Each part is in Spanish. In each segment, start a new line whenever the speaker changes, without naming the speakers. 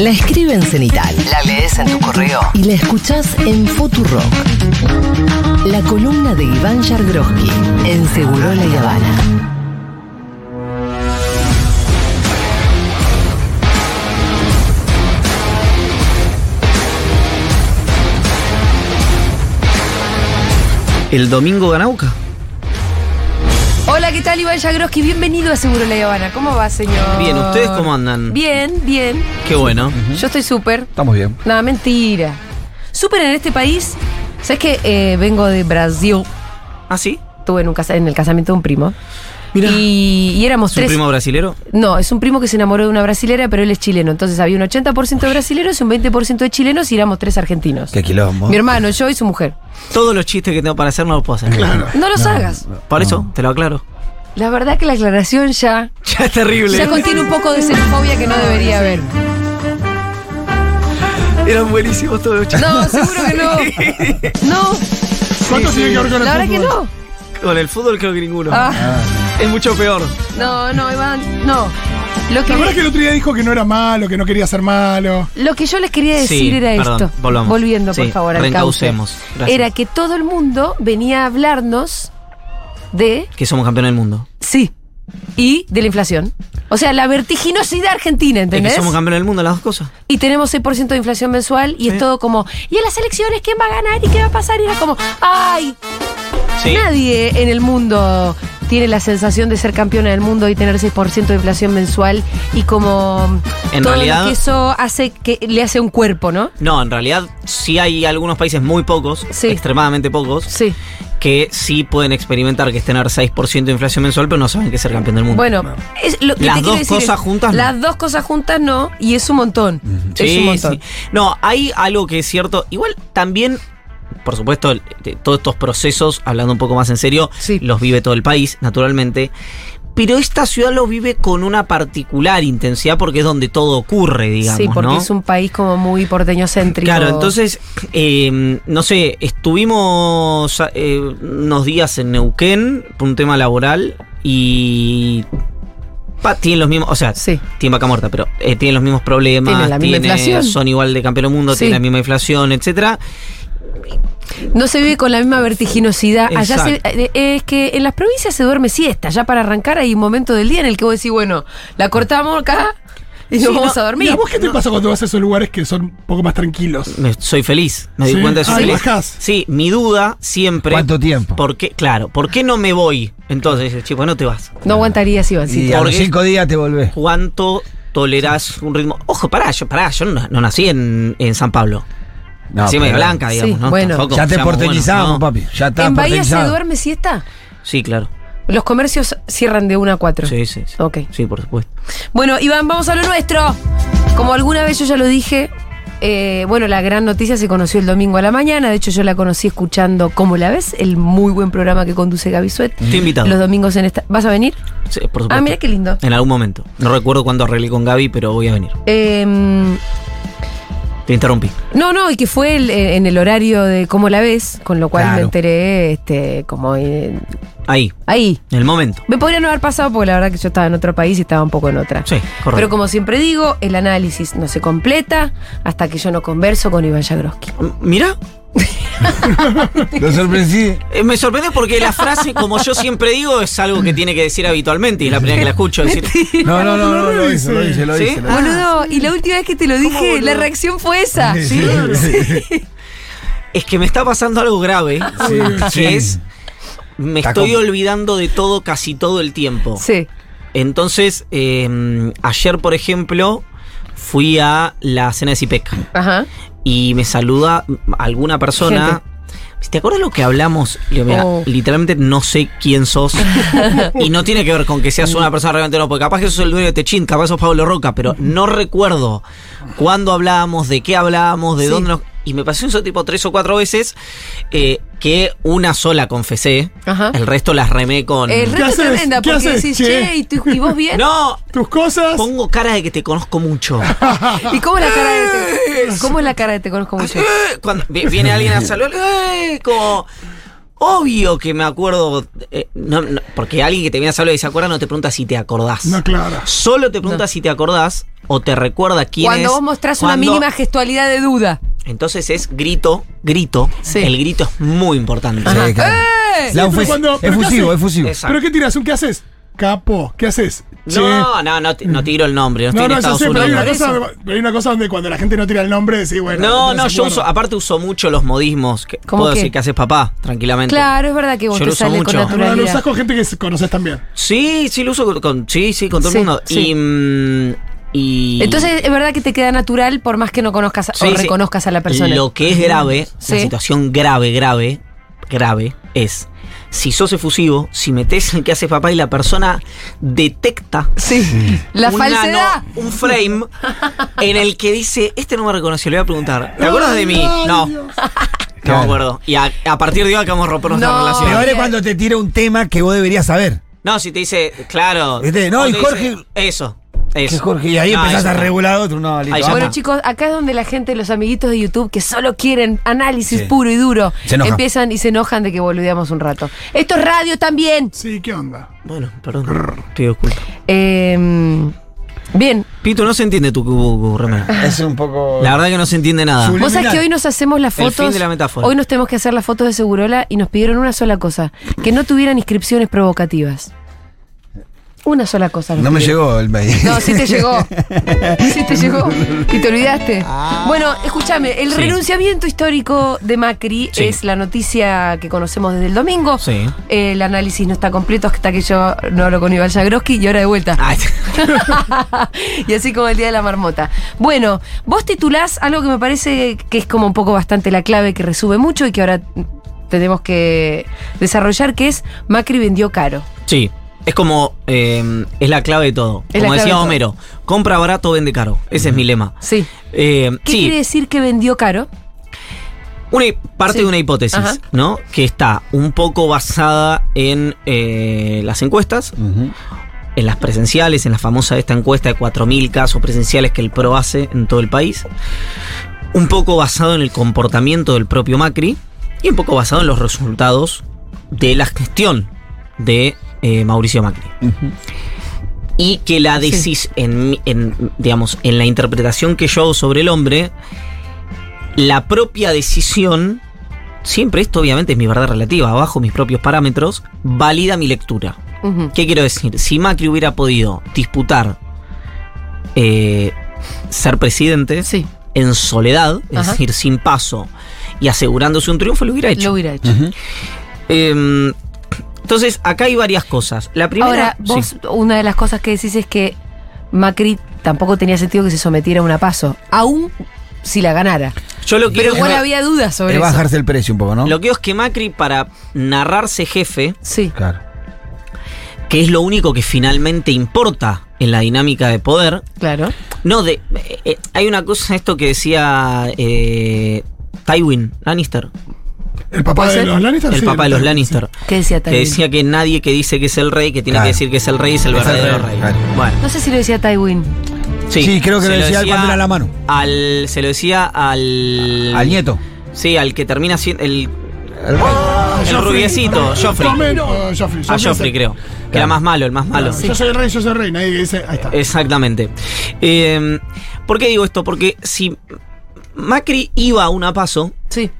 La escribe en cenital, la lees en tu correo y la escuchás en Futurock. La columna de Iván Yargroski en Seguro La Habana.
El domingo Ganauca.
Hola, ¿qué tal Iván Yagroski? Bienvenido a Seguro La Habana. ¿Cómo va, señor?
Bien, ¿ustedes cómo andan?
Bien, bien.
Qué bueno.
Yo estoy súper.
Estamos bien.
Nada, mentira. Súper en este país. ¿Sabes que eh, vengo de Brasil?
¿Ah, sí?
Estuve en, un casa- en el casamiento de un primo. Y, y éramos
¿Es un
tres.
primo brasilero?
No, es un primo que se enamoró de una brasilera, pero él es chileno. Entonces había un 80% de brasileros y un 20% de chilenos y éramos tres argentinos.
Qué quilombo.
Mi hermano, yo y su mujer.
Todos los chistes que tengo para hacer no los puedo hacer. Claro.
No los hagas.
Por eso, te lo aclaro.
La verdad que la aclaración ya,
Ya es terrible.
ya contiene un poco de xenofobia que no debería haber.
Eran buenísimos todos los chistes.
No, seguro que no. No,
¿Cuánto tiene que ver con el
la verdad que no.
Con el fútbol creo que ninguno.
Ah,
Es mucho peor.
no, no, Iván, no. Lo
¿Te acuerdas que
que,
el otro día dijo que no era malo, que no quería ser malo?
lo que yo les quería decir
Sí,
era
perdón,
esto.
volvamos.
Volviendo, por favor, al cauce.
reencaucemos. Gracias.
Era que todo el mundo venía a hablarnos de
Que somos campeones del mundo.
Sí. Y de la inflación. O sea, la vertiginosidad argentina,
Es que
¿entendés?
somos campeones del mundo, las dos cosas.
Y tenemos 6% de inflación mensual y
Sí.
es todo como, ¿y en las elecciones quién va a ganar y qué va a pasar? Y era como, ¡ay!
Sí.
Nadie en el mundo tiene la sensación de ser campeona del mundo y tener 6% de inflación mensual y como
En
todo
realidad-
lo que eso hace que le hace un cuerpo, ¿no?
No, en realidad sí hay algunos países muy pocos,
Sí.
extremadamente pocos,
Sí.
que sí pueden experimentar que es tener 6% de inflación mensual, pero no saben que es ser campeón del mundo.
Bueno, es lo que
Las dos
decir
cosas
es,
juntas no.
Las dos cosas juntas no, y es un montón. Es un montón.
sí. No, hay algo que es cierto. Igual también, por supuesto, todos estos procesos, hablando un poco más en serio,
Sí.
los vive todo el país, naturalmente. Pero esta ciudad lo vive con una particular intensidad porque es donde todo ocurre, digamos.
sí, porque
¿no?
es un país como muy porteño céntrico.
Claro, entonces, eh, no sé, estuvimos eh, unos días en Neuquén por un tema laboral y pa, tienen los mismos, o sea,
Sí.
tienen vaca muerta, pero eh, tienen los mismos problemas,
Tienen la misma
tienen-
inflación.
son igual de campeón del mundo,
Sí.
tienen la misma inflación, etcétera.
No se vive con la misma vertiginosidad. Allá se-
Exacto.
eh, es que en las provincias se duerme siesta. Ya para arrancar hay un momento del día en el que vos decís, bueno, la cortamos acá y nos
Sí,
vamos
no,
a
¿Y
dormir.
a vos qué te pasa cuando vas a esos lugares que son un poco más tranquilos?
Me- soy feliz, me di
Sí.
cuenta de soy
Ah,
feliz.
bajás.
Sí, mi duda siempre.
¿Cuánto tiempo?
¿Por qué? Claro, ¿por qué no me voy? Entonces, dice, chico, no te vas.
No aguantarías,
Y
Ivancito.
a los
Porque-
cinco días te volvés.
¿Cuánto tolerás un ritmo? Ojo, pará, yo, pará, yo no, no nací en, en San Pablo.
No,
Blanca, digamos,
Sí,
¿no?
bueno.
Tampoco
Ya te porteñizamos, papi. Ya está
¿En Bahía se duerme siesta?
Sí, claro.
Los comercios cierran de 1 a 4.
Sí, sí, sí.
Ok.
Sí, por supuesto.
Bueno, Iván, vamos a lo nuestro. Como alguna vez yo ya lo dije, eh, bueno, la gran noticia se conoció el domingo a la mañana. De hecho, yo la conocí escuchando ¿Cómo la ves? El muy buen programa que conduce Gaby Suet.
Te invitado.
Los domingos en esta. ¿Vas a venir?
Sí, por supuesto.
Ah, mira qué lindo.
En algún momento. No recuerdo cuándo arreglé con Gaby, pero voy a venir.
Eh,
Te interrumpí.
no, no, y que fue el- eh, en el horario de cómo la ves, con lo cual me enteré este, como eh,
Ahí,
ahí.
en el momento.
Me podría no haber pasado porque la verdad que yo estaba en otro país y estaba un poco en otra.
Sí, correcto.
Pero como siempre digo, el análisis no se completa hasta que yo no converso con Iván Jagroski.
Mira,
Lo sorprendí.
eh, me sorprende porque la frase, como yo siempre digo, es algo que tiene que decir habitualmente y es la primera que la escucho decir.
No, no, no, no, lo hice, lo hice, lo
¿Sí?
hice. lo
Ah.
hice.
Boludo, y la última vez que te lo dije, la reacción fue esa.
Sí,
Es que me está pasando algo grave, que
sí.
es me
Está
estoy olvidando de todo casi todo el tiempo.
Sí.
Entonces, eh, ayer, por ejemplo, fui a la cena de Cipec
Ajá.
y me saluda alguna persona. ¿Te acuerdas lo que hablamos? Digo, mira,
Oh.
literalmente no sé quién sos. y no tiene que ver con que seas una persona realmente no, porque capaz que sos el dueño de Techín, capaz sos Pablo Roca, pero no recuerdo cuándo hablábamos, de qué hablábamos, de
Sí.
dónde nos. Y me pasó eso tipo tres o cuatro veces eh, que una sola confesé,
Ajá.
el resto las remé con.
El reto es tremenda
¿Qué
porque
haces?
decís,
Che.
che, ¿y, tú- y vos bien?
No,
Tus cosas.
pongo cara de que te conozco mucho.
¿Y cómo es la cara de te, cómo es la cara de te conozco mucho?
Eh, Cuando vi- viene alguien a saludar, eh, como. Obvio que me acuerdo. eh, no, no, porque alguien que te viene a hablar y se acuerda no te pregunta si te acordás.
No, claro.
Solo te pregunta si te acordás o te recuerda quién
Cuando
es.
vos mostrás una
cuando-
mínima gestualidad de duda.
Entonces es grito, grito.
Sí.
El grito es muy importante.
Sí, claro.
¡Eh!
La
Sí, pero
ofus-
cuando- pero ¿qué
efusivo, efusivo.
Exacto.
¿Pero qué tiras? ¿Un qué haces? Capo, ¿qué haces? Che.
No, no, no, no tiro el nombre. No estoy
No,
en Estados
sé, pero hay,
Unidos.
una
Por
cosa, pero hay una cosa donde cuando la gente no tira el nombre, decís, bueno.
No, no, yo uso, aparte uso mucho los modismos. Que
¿Cómo
puedo
qué?
decir que haces papá, tranquilamente.
Claro, es verdad que vos
Yo
te
lo uso
sale con
mucho.
No, lo usás con gente que conoces también.
Sí, sí, lo uso con, con- sí, sí, con todo
Sí,
el mundo.
sí.
Y, mm, y-
Entonces es verdad que te queda natural por más que no conozcas
Sí,
o
sí.
reconozcas a la persona.
Lo que es grave,
Sí.
la situación grave, grave, grave, es si sos efusivo, si metes el que hace papá y la persona detecta
Sí. La
un
falsedad.
nano, un frame en el que dice, este no me reconoció, le voy a preguntar, ¿te acuerdas de mí?
Ay,
No,
Dios.
no me acuerdo. Y a, a partir de hoy acabamos de romper nuestra
No.
relación.
Peor es cuando te tira un tema que vos deberías saber.
No, si te dice, claro.
No, y Jorge-
dice, eso, eso.
Que Jorge, y ahí
No,
empezás
eso
a regular otro. No, listo.
Bueno,
está.
chicos, acá es donde la gente, los amiguitos de YouTube, que solo quieren análisis
Sí.
puro y duro, empiezan y se enojan de que boludeamos un rato. Esto es radio también.
Sí, ¿qué onda?
Bueno, perdón. Pido disculpas.
Eh, bien.
Pito, no se entiende tu cubo.
Es un poco.
La verdad que no se entiende nada.
Subliminal.
Vos sabés que hoy nos hacemos las
El
fotos.
fin de la metáfora.
Hoy nos tenemos que hacer las fotos de Segurola y nos pidieron una sola cosa: que no tuvieran inscripciones provocativas. Una sola cosa.
No me llegó el mail.
No, sí te llegó. Sí te llegó. Y te olvidaste. Bueno, escúchame, el
Sí.
renunciamiento histórico de Macri
Sí.
es la noticia que conocemos desde el domingo.
Sí.
El análisis no está completo hasta que yo no hablo con Iván Jagroski y ahora de vuelta. Y así como el día de la marmota. Bueno, vos titulás algo que me parece que es como un poco bastante la clave que resume mucho y que ahora tenemos que desarrollar, que es Macri vendió caro.
sí. Es como. eh, es la clave de todo.
Es
como decía
de todo.
Homero: compra barato, vende caro. Ese es mi lema.
Sí.
Eh,
¿Qué
sí,
quiere decir que vendió caro?
una, parte
Sí.
de una hipótesis,
Ajá.
¿no? Que está un poco basada en eh, las encuestas. En las presenciales, en la famosa esta encuesta de 4.000 casos presenciales que el PRO hace en todo el país, un poco basado en el comportamiento del propio Macri y un poco basado en los resultados de la gestión de eh, Mauricio Macri. Y que la
Sí.
decisión, en, digamos, en la interpretación que yo hago sobre el hombre, la propia decisión, siempre esto obviamente es mi verdad relativa, bajo mis propios parámetros, valida mi lectura. ¿Qué quiero decir? Si Macri hubiera podido disputar eh, ser presidente
Sí,
en soledad, es
Ajá.
decir, sin paso y asegurándose un triunfo, lo hubiera hecho.
lo hubiera hecho.
Eh, entonces, acá hay varias cosas. La primera.
Ahora, vos,
sí.
una de las cosas que decís es que Macri tampoco tenía sentido que se sometiera a una paso, aún si la ganara.
Yo lo que
Pero igual
es-
había dudas sobre
Es
eso.
bajarse el precio un poco, ¿no?
Lo que es que Macri, para narrarse jefe,
Sí,
Claro.
que es lo único que finalmente importa en la dinámica de poder,
claro.
no de. eh, eh, hay una cosa, esto que decía eh, Tywin Lannister,
¿El papá
¿Puede
de
ser?
los Lannister?
el
Sí,
papá de los
sí.
Lannister.
¿Qué decía
Que
Tywin?
decía que nadie que dice que es el rey, que tiene
Claro.
que decir que es el rey, es el
Es el
verdadero
rey,
rey.
claro.
Bueno,
No sé si lo decía Tywin.
sí,
Sí, creo que
se
lo decía cuando era la mano.
Al, se lo decía al.
Al nieto.
Sí, al que termina siendo. El,
El rey.
el
Joffrey.
rubiecito, Joffrey.
Oh, Joffrey.
A Joffrey, creo. Que era más malo, el más malo.
Yo soy el rey, yo soy el rey. Nadie que dice. Ahí está.
Exactamente. Eh, ¿Por qué digo esto? Porque si Macri iba a una paso,
Sí.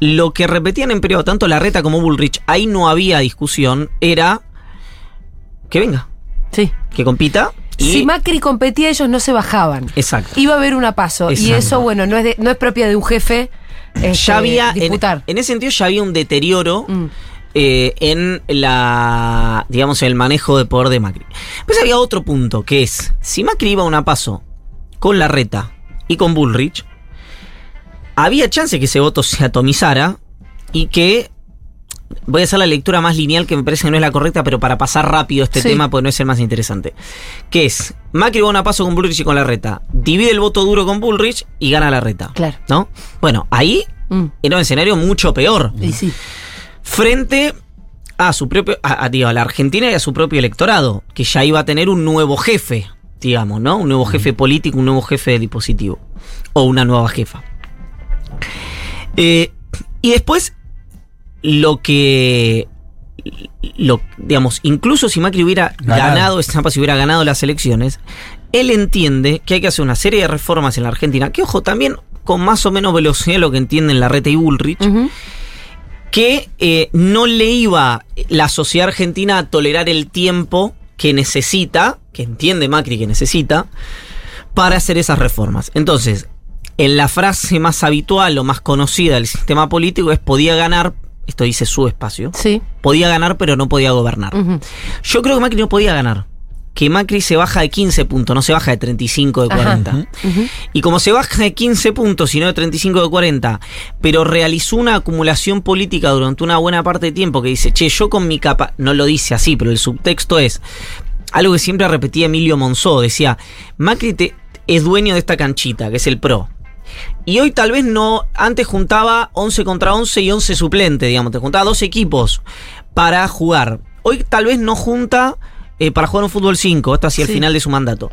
Lo que repetían en periodo tanto Larreta como Bullrich, ahí no había discusión, era que venga,
Sí.
que compita. Y,
Si Macri competía, ellos no se bajaban.
exacto.
Iba a haber una paso. Y
Exacto.
eso, bueno, no es, de- no es propia de un jefe este,
ya había,
disputar.
en ese sentido ya había un deterioro
Mm.
eh, en la, digamos, en el manejo de poder de Macri. Pues había otro punto, que es, si Macri iba a una paso con Larreta y con Bullrich, había chance que ese voto se atomizara y que voy a hacer la lectura más lineal que me parece que no es la correcta, pero para pasar rápido este
Sí.
tema, pues no es el más interesante. Que es, Macri va a paso con Bullrich y con Larreta, divide el voto duro con Bullrich y gana Larreta.
Claro.
¿No? Bueno, ahí
Mm.
era un escenario mucho peor.
Y sí.
Frente a su propio, a, a, digo, a la Argentina y a su propio electorado, que ya iba a tener un nuevo jefe, digamos, ¿no? Un nuevo jefe político, un nuevo jefe de dispositivo. O una nueva jefa. Eh, y después, lo que. Lo, digamos, incluso si Macri hubiera
Ganado.
ganado, si hubiera ganado las elecciones, él entiende que hay que hacer una serie de reformas en la Argentina, que ojo, también con más o menos velocidad lo que entienden Larreta y Bullrich, que eh, no le iba la sociedad argentina a tolerar el tiempo que necesita, que entiende Macri que necesita, para hacer esas reformas. Entonces, en la frase más habitual o más conocida del sistema político es podía ganar, esto dice su espacio,
Sí.
podía ganar pero no podía gobernar. Yo creo que Macri no podía ganar. Que Macri se baja de 15 puntos, no se baja de 35 de
Ajá.
40.
Ujú.
Y como se baja de 15 puntos y no de 35 de 40, pero realizó una acumulación política durante una buena parte de tiempo que dice, che, yo con mi capa, no lo dice así, pero el subtexto es algo que siempre repetía Emilio Monzó, decía, Macri te- es dueño de esta canchita, que es el PRO. Y hoy tal vez no, antes juntaba 11 contra 11 y 11 suplentes, digamos, te juntaba dos equipos para jugar. Hoy tal vez no junta eh, para jugar un fútbol 5, hasta hacia el final de su mandato.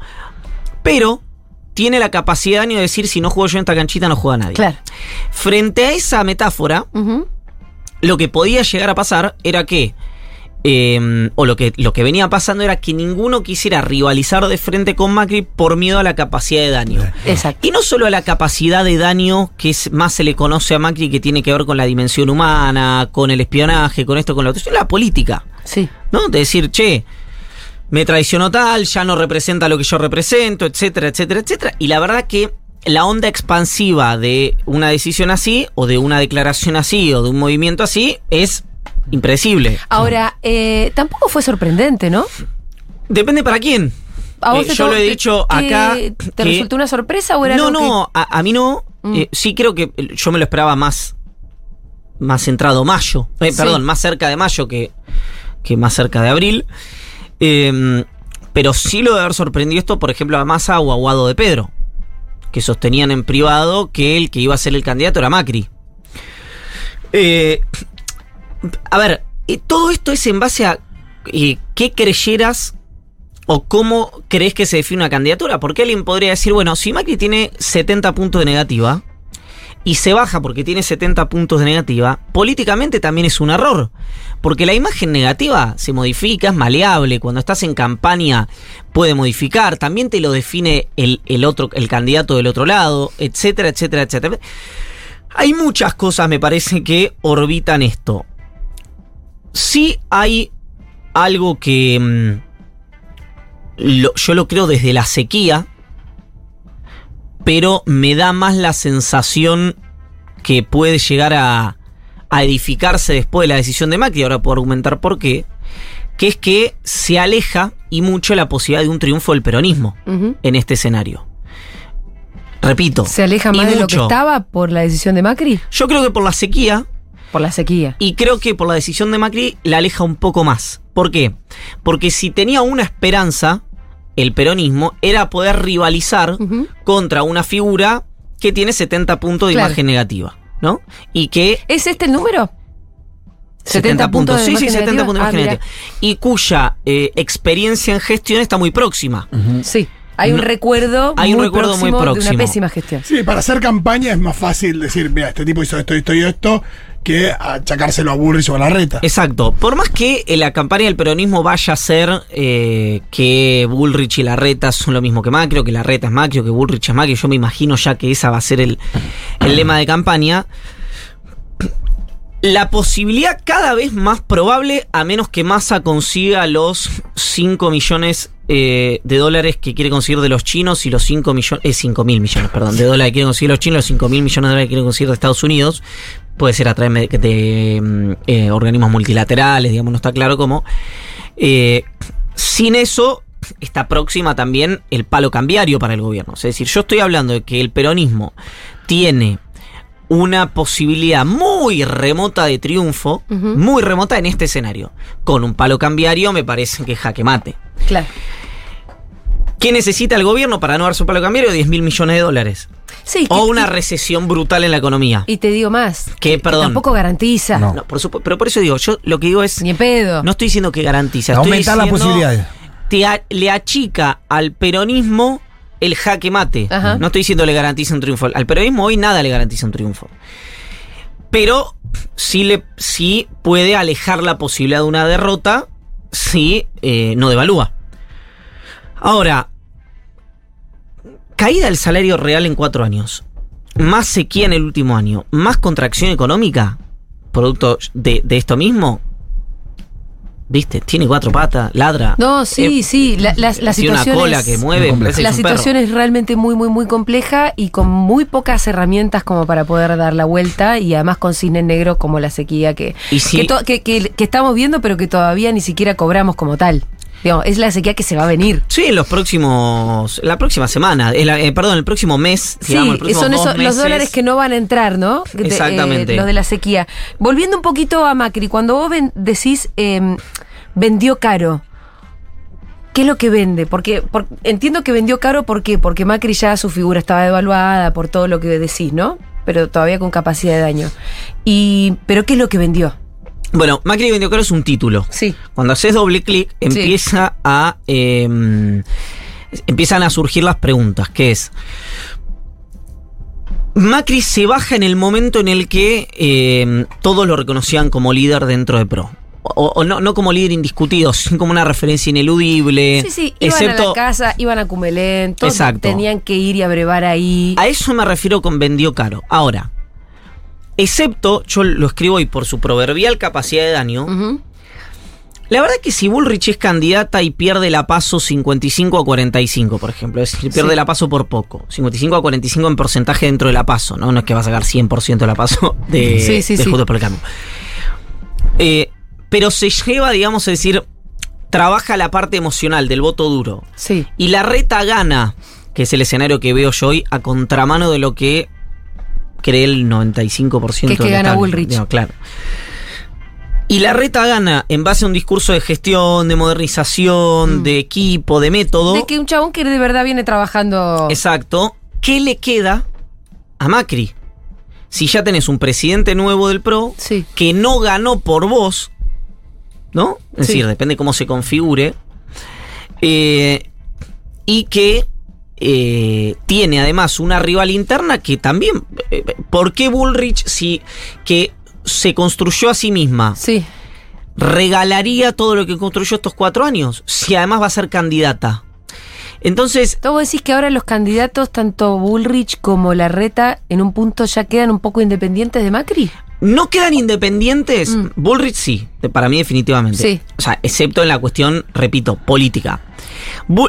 Pero tiene la capacidad de decir, si no juego yo en esta canchita, no juega nadie.
Claro.
Frente a esa metáfora, lo que podía llegar a pasar era que, eh, o lo que, lo que venía pasando era que ninguno quisiera rivalizar de frente con Macri por miedo a la capacidad de daño.
Exacto.
Y no solo a la capacidad de daño que es, más se le conoce a Macri, que tiene que ver con la dimensión humana, con el espionaje, con esto, con lo otro, sino la política.
Sí.
¿no? De decir, che, me traicionó tal, ya no representa lo que yo represento, etcétera, etcétera, etcétera. Y la verdad que la onda expansiva de una decisión así, o de una declaración así, o de un movimiento así, es impredecible.
Ahora, eh, tampoco fue sorprendente, ¿no?
Depende para quién.
¿A vos
Eh,
te
yo lo he dicho acá.
¿Te
que-
resultó una sorpresa o era
No,
algo que-
no, a, a mí no.
Mm.
Eh, sí creo que yo me lo esperaba más, más centrado mayo. Eh,
Sí.
Perdón, más cerca de mayo que, que más cerca de abril. Eh, pero sí lo de haber sorprendido esto, por ejemplo, a Massa o a Guado de Pedro, que sostenían en privado que el que iba a ser el candidato era Macri. Eh, a ver, todo esto es en base a qué creyeras o cómo crees que se define una candidatura. Porque alguien podría decir, bueno, si Macri tiene 70 puntos de negativa y se baja porque tiene 70 puntos de negativa, políticamente también es un error. Porque la imagen negativa se modifica, es maleable. Cuando estás en campaña puede modificar. También te lo define el otro, el candidato del otro lado, etcétera, etcétera, etcétera. Hay muchas cosas, me parece, que orbitan esto. Sí hay algo que mm, lo- yo lo creo desde la sequía, pero me da más la sensación que puede llegar a, a edificarse después de la decisión de Macri, ahora puedo argumentar por qué, que es que se aleja y mucho la posibilidad de un triunfo del peronismo en este escenario. Repito.
¿Se aleja más de lo que estaba por la decisión de Macri?
Yo creo que por la sequía,
Por la sequía.
Y creo que por la decisión de Macri la aleja un poco más. ¿Por qué? Porque si tenía una esperanza, el peronismo, era poder rivalizar contra una figura que tiene 70 puntos de
Claro.
imagen negativa, ¿no? Y que...
¿Es este el número? 70 puntos de
sí, sí,
imagen
70
negativa.
puntos de
Ah,
imagen negativa. Y cuya eh, experiencia en gestión está muy próxima.
Sí. Hay un
No.
recuerdo,
Hay un
muy,
recuerdo muy
próximo de
próximo.
una pésima gestión.
Sí, para hacer campaña es más fácil decir, mira, este tipo hizo esto, esto y esto, que achacárselo a Burris o a la reta.
Exacto. Por más que eh, la campaña del peronismo vaya a ser eh, que Bullrich y Larreta son lo mismo que Macri, o que Larreta es Macri, o que Bullrich es Macri, yo me imagino ya que esa va a ser el, el lema de campaña. La posibilidad cada vez más probable, a menos que Massa consiga los 5 millones eh, de dólares que quiere conseguir de los chinos y los 5 millones, eh, 5 mil millones, perdón, de dólares que quieren conseguir los chinos, los 5 mil millones de dólares que quieren conseguir de Estados Unidos, puede ser a través de, de, mm, eh, organismos multilaterales, digamos, no está claro cómo. Eh, sin eso, está próxima también el palo cambiario para el gobierno. Es decir, yo estoy hablando de que el peronismo tiene una posibilidad muy remota de triunfo, muy remota en este escenario. Con un palo cambiario me parece que jaque mate.
Claro.
¿Qué necesita el gobierno para no dar su palo cambiario? 10 mil millones de dólares.
Sí.
O una
y-
recesión brutal en la economía.
Y te digo más.
Que, perdón.
Tampoco garantiza.
No.
No, por supuesto, pero por eso digo, yo lo que digo es,
Ni en pedo.
no estoy diciendo que garantiza, estoy
Aumentar las
diciendo
posibilidades.
te a- le achica al peronismo el jaque mate.
Ajá.
No estoy diciendo le garantiza un triunfo. Al peronismo hoy nada le garantiza un triunfo. Pero sí, le, sí puede alejar la posibilidad de una derrota si eh, no devalúa. Ahora, caída del salario real en cuatro años, más sequía en el último año, más contracción económica, producto de, de esto mismo. ¿Viste? Tiene cuatro patas, ladra.
No, sí,
Eh,
sí. La, la, la
tiene
situación
una cola
es-
que mueve.
La situación es realmente muy, muy, muy compleja y con muy pocas herramientas como para poder dar la vuelta y además con cine negro como la sequía que,
Y si-
que, to- que- que- que estamos viendo pero que todavía ni siquiera cobramos como tal. Es la sequía que se va a venir.
Sí, en los próximos. La próxima semana. el- eh, perdón, el próximo mes. digamos, el
Sí, son esos, los dólares que no van a entrar, ¿no? De-
Exactamente.
eh, los de la sequía. Volviendo un poquito a Macri, cuando vos ven- decís eh, vendió caro, ¿qué es lo que vende? Porque, por- entiendo que vendió caro, ¿por qué? Porque Macri ya su figura estaba devaluada por todo lo que decís, ¿no? Pero todavía con capacidad de daño. Y, ¿Pero qué es lo que vendió?
Bueno, Macri vendió caro es un título.
Sí.
Cuando haces doble clic, empieza a. eh, empiezan a surgir las preguntas, que es. Macri se baja en el momento en el que eh, todos lo reconocían como líder dentro de PRO. O, o no, no como líder indiscutido, sino como una referencia ineludible.
Sí, sí, iban a la casa, iban a Cumelén, todos
Exacto.
tenían que ir y abrevar ahí.
A eso me refiero con vendió caro. Ahora, excepto, yo lo escribo hoy por su proverbial capacidad de daño. La verdad que si Bullrich es candidata y pierde la paso 55 a 45, por ejemplo, es decir, pierde
Sí.
la paso por poco, 55 a 45 en porcentaje dentro de la paso, ¿no? No es que va a sacar 100% de la paso de,
Sí, sí,
de. Juntos por el Cambio. Eh, pero se lleva, digamos, a decir, trabaja la parte emocional del voto duro.
Sí.
Y la reta gana, que es el escenario que veo yo hoy, a contramano de lo que cree el 95%
Que es que
del
gana. Bullrich.
Claro. Y la reta gana en base a un discurso de gestión, de modernización,
Mm.
de equipo, de método.
De que un chabón que de verdad viene trabajando.
Exacto. ¿Qué le queda a Macri? Si ya tenés un presidente nuevo del PRO
Sí.
que no ganó por vos, ¿no? Es
Sí.
decir, depende cómo se configure. eh, y que eh, tiene además una rival interna que también. eh, ¿Por qué Bullrich, si que se construyó a sí misma,
Sí.
regalaría todo lo que construyó estos cuatro años? Si además va a ser candidata. Entonces,
Todo decís que ahora los candidatos, tanto Bullrich como Larreta, en un punto ya quedan un poco independientes de Macri.
¿No quedan independientes?
Mm.
Bullrich sí, para mí definitivamente.
Sí.
O sea, excepto en la cuestión, repito, política.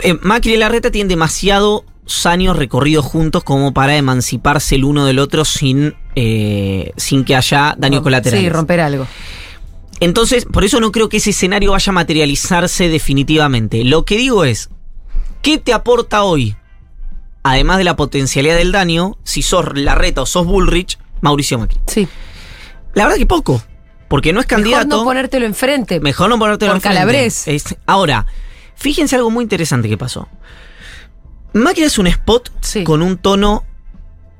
Eh, Macri y Larreta tienen demasiados años recorridos juntos como para emanciparse el uno del otro sin, eh, sin que haya daños colaterales.
Sí, romper algo.
Entonces, por eso no creo que ese escenario vaya a materializarse definitivamente. Lo que digo es, ¿qué te aporta hoy? Además de la potencialidad del daño, si sos Larreta o sos Bullrich, Mauricio Macri.
Sí.
La verdad que poco. Porque no es candidato.
Mejor no ponértelo enfrente.
Mejor no ponértelo
Por
enfrente. Ahora, fíjense algo muy interesante que pasó. Macri es un spot
Sí.
con un tono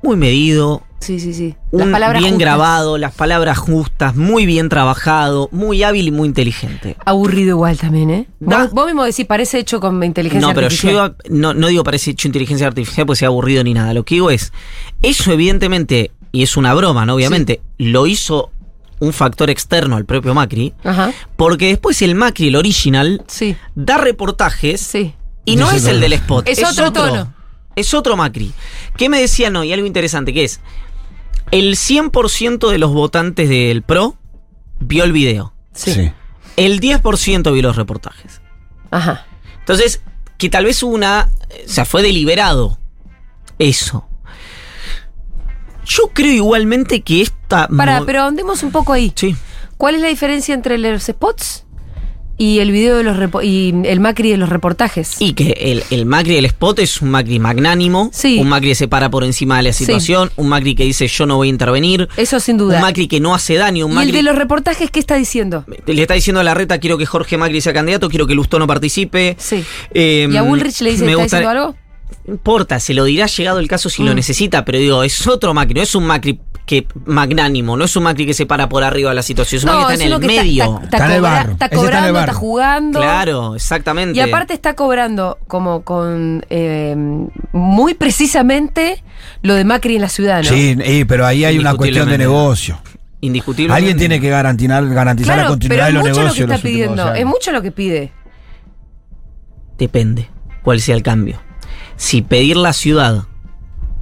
muy medido,
Sí, sí, sí.
un bien
justas.
grabado, las palabras justas, muy bien trabajado, muy hábil y muy inteligente.
Aburrido igual también, ¿eh? Vos, vos mismo decís, parece hecho con inteligencia
No, pero yo
artificial.
no, no digo parece hecho inteligencia artificial porque sea aburrido ni nada. Lo que digo es, eso evidentemente, y es una broma, ¿no? Obviamente, lo hizo un factor externo al propio Macri,
Ajá.
porque después el Macri, el original,
Sí,
da reportajes
sí.
y no es el del spot.
Es otro tono.
Es otro Macri. ¿Qué me decía no? Y algo interesante que es, el 100% de los votantes del PRO vio el video.
Sí.
Sí.
El 10% vio los reportajes.
Ajá.
Entonces, que tal vez una. O sea, fue deliberado. Eso. Yo creo igualmente que esta.
Para, pero ahondemos un poco ahí.
Sí.
¿Cuál es la diferencia entre los spots y el video de los repo- y el Macri de los reportajes?
Y que el, el Macri del spot es un Macri magnánimo.
Sí.
Un Macri que se para por encima de la
Sí.
situación. Un Macri que dice yo no voy a intervenir.
Eso sin duda.
Un Macri que no hace daño. Un
¿Y
Macri
el de los reportajes qué está diciendo?
Le está diciendo a la reta, quiero que Jorge Macri sea candidato, quiero que Lustó no participe.
Sí.
Eh,
¿Y a Bullrich le dice,
me
está
gusta-
diciendo algo?
No importa, se lo dirá llegado el caso si lo
Mm.
necesita, pero digo, es otro Macri, no es un Macri que magnánimo, no es un Macri que se para por arriba de la situación, es un Macri que está en el medio.
Está, cobrando, está jugando.
Claro, exactamente.
Y aparte está cobrando como con eh, muy precisamente lo de Macri en la ciudad, ¿no?
Sí, eh, pero ahí hay una cuestión de negocio.
indiscutible.
Alguien tiene que garantizar, garantizar la continuidad
pero
de
es
los
mucho lo
negocios.
que está pidiendo. Es mucho lo que pide.
Depende cuál sea el cambio. Si pedir la ciudad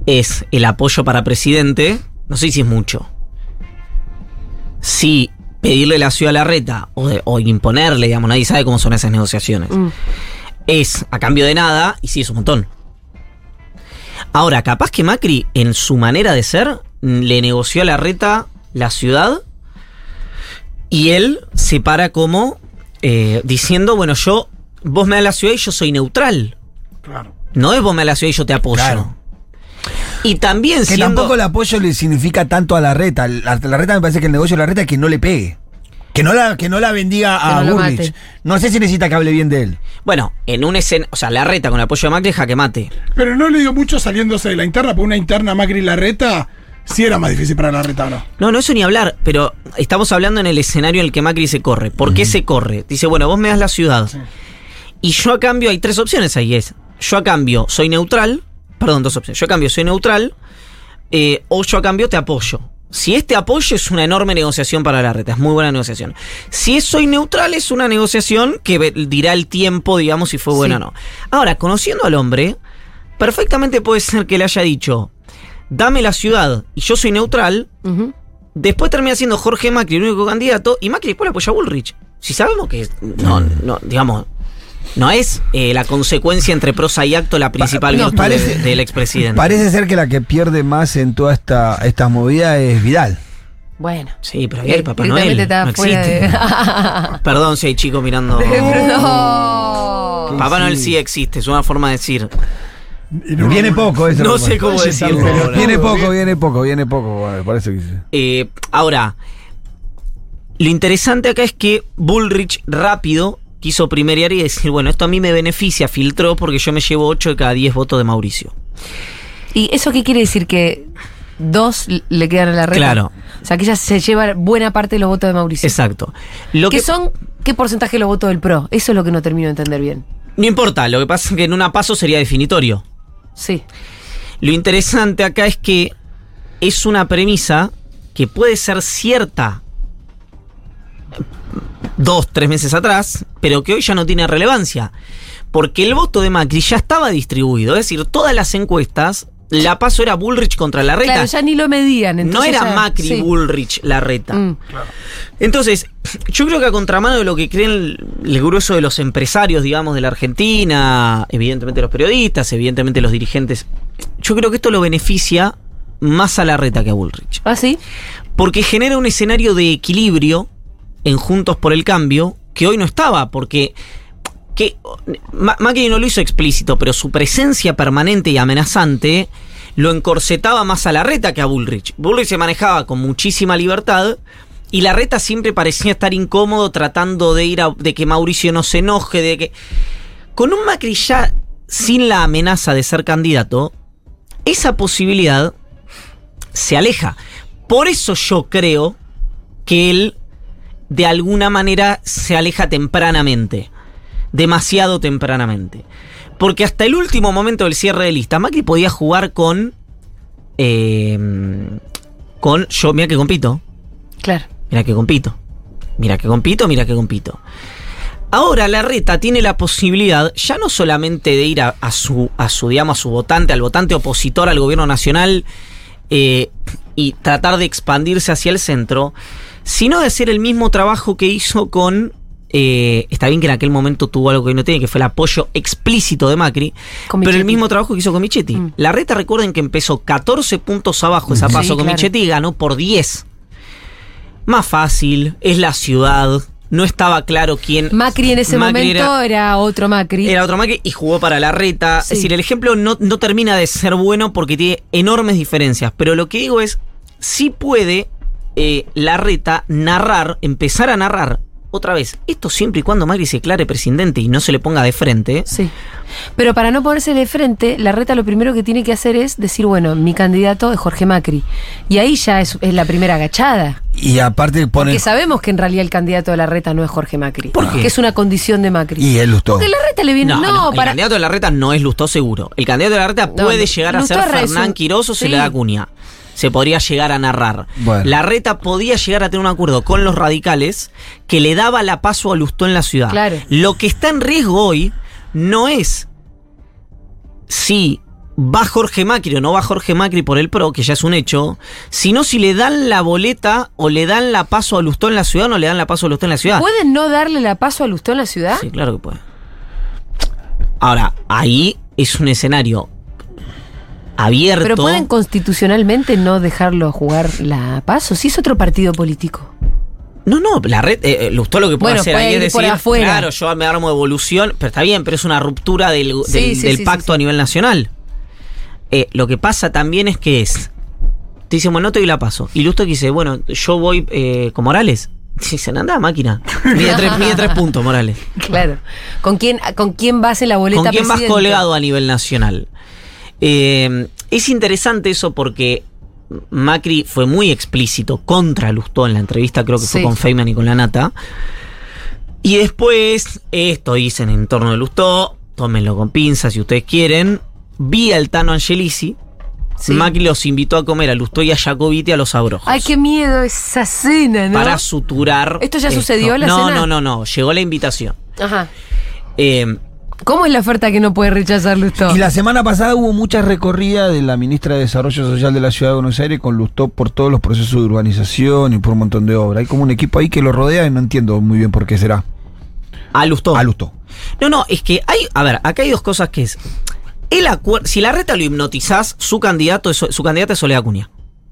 es el apoyo para presidente, no sé si es mucho. Si pedirle la ciudad a la reta o, de- o imponerle, digamos, nadie sabe cómo son esas negociaciones,
Mm.
es a cambio de nada y sí es un montón. Ahora, capaz que Macri, en su manera de ser, le negoció a la reta la ciudad y él se para como eh, diciendo, bueno, yo, vos me das la ciudad y yo soy neutral.
Claro.
No es vos me la ciudad y yo te apoyo.
Claro.
Y
Y
también
Que
siendo...
tampoco el apoyo le significa tanto a la reta. La, la reta me parece que el negocio de la reta es que no le pegue. Que no la, que no la bendiga
Que
a
no
Burrich. No sé si necesita que hable bien de él.
Bueno, en un escena... O sea, la reta con el apoyo de Macri es jaque mate.
Pero no le digo mucho saliéndose de la interna, porque una interna Macri Larreta sí era más difícil para Larreta, ¿no?
No, no, eso ni hablar, pero estamos hablando en el escenario en el que Macri se corre. ¿Por qué se corre? Dice, bueno, vos me das la ciudad. Y yo a cambio, hay tres opciones ahí. Es, yo a cambio soy neutral, perdón, dos opciones. Yo a cambio soy neutral, eh, o yo a cambio te apoyo. Si este apoyo es una enorme negociación para la reta, es muy buena negociación. Si soy neutral, es una negociación que dirá el tiempo, digamos, si fue buena
Sí.
o no. Ahora, conociendo al hombre, perfectamente puede ser que le haya dicho, dame la ciudad y yo soy neutral. Después termina siendo Jorge Macri el único candidato y Macri después le apoya a Bullrich. Si sabemos que no, no, digamos, no es eh, la consecuencia entre prosa y acto la principal
no,
virtud
parece-
de- del expresidente.
Parece ser que la que pierde más en toda esta, esta movida es Vidal.
Bueno.
Sí, pero ahí hay Papá Noel. No existe.
de.
Perdón si hay chicos mirando.
no.
Papá Noel sí existe, es una forma de decir.
No-
viene poco eso.
No sé cómo decirlo.
Viene poco, viene poco, viene poco. bueno, por eso quise.
Eh, ahora, lo interesante acá es que Bullrich rápido quiso primerear y decir, bueno, esto a mí me beneficia, filtró porque yo me llevo 8 de cada 10 votos de Mauricio.
¿Y eso qué quiere decir? Que dos le quedan a la red.
Claro.
O sea, que ella se lleva buena parte de los votos de Mauricio.
Exacto. Lo
¿Qué
que
son? ¿Qué porcentaje de los votos del PRO? Eso es lo que no termino de entender bien.
No importa, lo que pasa es que en una paso sería definitorio.
Sí.
Lo interesante acá es que es una premisa que puede ser cierta dos, tres meses atrás, pero que hoy ya no tiene relevancia. Porque el voto de Macri ya estaba distribuido. Es decir, todas las encuestas, la paso era Bullrich contra la reta.
Claro, ya ni lo medían.
no
entonces
era
ya-
Macri,
sí.
Bullrich, la reta.
Mm.
Entonces, yo creo que a contramano de lo que creen el, el grueso de los empresarios, digamos, de la Argentina, evidentemente los periodistas, evidentemente los dirigentes, yo creo que esto lo beneficia más a la reta que a Bullrich.
¿Ah, sí?
Porque genera un escenario de equilibrio en Juntos por el Cambio que hoy no estaba, porque que Ma- Macri no lo hizo explícito, pero su presencia permanente y amenazante lo encorsetaba más a la reta que a Bullrich. Bullrich se manejaba con muchísima libertad y la reta siempre parecía estar incómodo tratando de ir a, de que Mauricio no se enoje, de que con un Macri ya sin la amenaza de ser candidato, esa posibilidad se aleja. Por eso yo creo que él de alguna manera se aleja tempranamente. Demasiado tempranamente. Porque hasta el último momento del cierre de lista, Macri podía jugar con. eh, con. Yo, mira que compito.
Claro.
Mira que compito. Mira que compito, mira que compito. Ahora la reta tiene la posibilidad ya no solamente de ir a, a su, a su, digamos, a su votante, al votante opositor al gobierno nacional eh, y tratar de expandirse hacia el centro, sino de hacer el mismo trabajo que hizo con. eh, está bien que en aquel momento tuvo algo que no tiene, que fue el apoyo explícito de Macri, pero el mismo trabajo que hizo con Michetti.
Mm.
La reta, recuerden que empezó 14 puntos abajo esa
Sí,
paso con
claro.
Michetti y ganó por 10 más fácil, es la ciudad. No estaba claro quién.
Macri en ese
Macri
momento era, otro Macri.
Era otro Macri y jugó para la reta.
Sí.
Es decir, el ejemplo no, no termina de ser bueno porque tiene enormes diferencias. Pero lo que digo es, sí puede eh, la reta narrar, empezar a narrar otra vez. Esto siempre y cuando Macri se declare presidente y no se le ponga de frente.
Sí. Pero para no ponerse de frente, la reta lo primero que tiene que hacer es decir, bueno, mi candidato es Jorge Macri. Y ahí ya es, es la primera agachada.
Y aparte pone.
Porque sabemos que en realidad el candidato de la reta no es Jorge Macri.
¿Por qué?
Que es una condición de Macri.
Y él gustó.
Porque la reta le viene.
No,
No,
no, el
para.
candidato de la reta no es Lustó seguro. El candidato de la reta
No,
puede
no,
llegar a ser
Lustó
Fernán
un-
Quiroz o se
sí.
le da Acuña. Se podría llegar a narrar.
Bueno.
La reta podía llegar a tener un acuerdo con los radicales que le daba la paso a Lustó en la ciudad.
Claro.
Lo que está en riesgo hoy no es si va Jorge Macri o no va Jorge Macri por el PRO, que ya es un hecho, sino si le dan la boleta o le dan la paso a Lustó en la ciudad o no le dan la paso a Lustó en la ciudad.
¿Pueden no darle la paso a Lustó en la ciudad?
Sí, claro que puede. Ahora, ahí es un escenario abierto.
Pero pueden constitucionalmente no dejarlo jugar la paso, si es otro partido político.
No, no, la red, eh, eh, lo que puede
Bueno,
hacer
puede
ahí es decir,
afuera.
claro, yo me armo de evolución, pero está bien, pero es una ruptura del, del,
sí,
del
sí,
pacto a nivel nacional. Eh, lo que pasa también es que es, te dicen, bueno, no te doy la paso. Y Lustó que dice, bueno, yo voy eh, con Morales. Dicen, anda, máquina. Mide tres, mide tres puntos, Morales.
Claro. ¿Con quién, con quién vas en la boleta
¿Con quién vas
presidente?
colgado a nivel nacional? Eh, es interesante eso porque Macri fue muy explícito contra Lustó en la entrevista, creo que fue con Feynman y con la Nata. Y después, esto dicen en torno de Lustó, tómenlo con pinzas si ustedes quieren. Vi al Tano Angelici.
Sí.
Macri los invitó a comer a Lustó y a Jacobiti a los abrojos.
Ay, qué miedo esa cena, ¿no?
Para suturar.
¿Esto ya sucedió, la
no,
cena?
No, no, no. Llegó la invitación.
Ajá.
Eh,
¿Cómo es la oferta que no puede rechazar Lustó?
Y la semana pasada hubo mucha recorrida de la ministra de Desarrollo Social de la Ciudad de Buenos Aires con Lustó por todos los procesos de urbanización y por un montón de obras. Hay como un equipo ahí que lo rodea y no entiendo muy bien por qué será.
a Lustó.
A Lustó.
No, no, es que hay. A ver, acá hay dos cosas que es. El si la reta lo hipnotizás, su candidato es, su candidata es Soledad Acuña.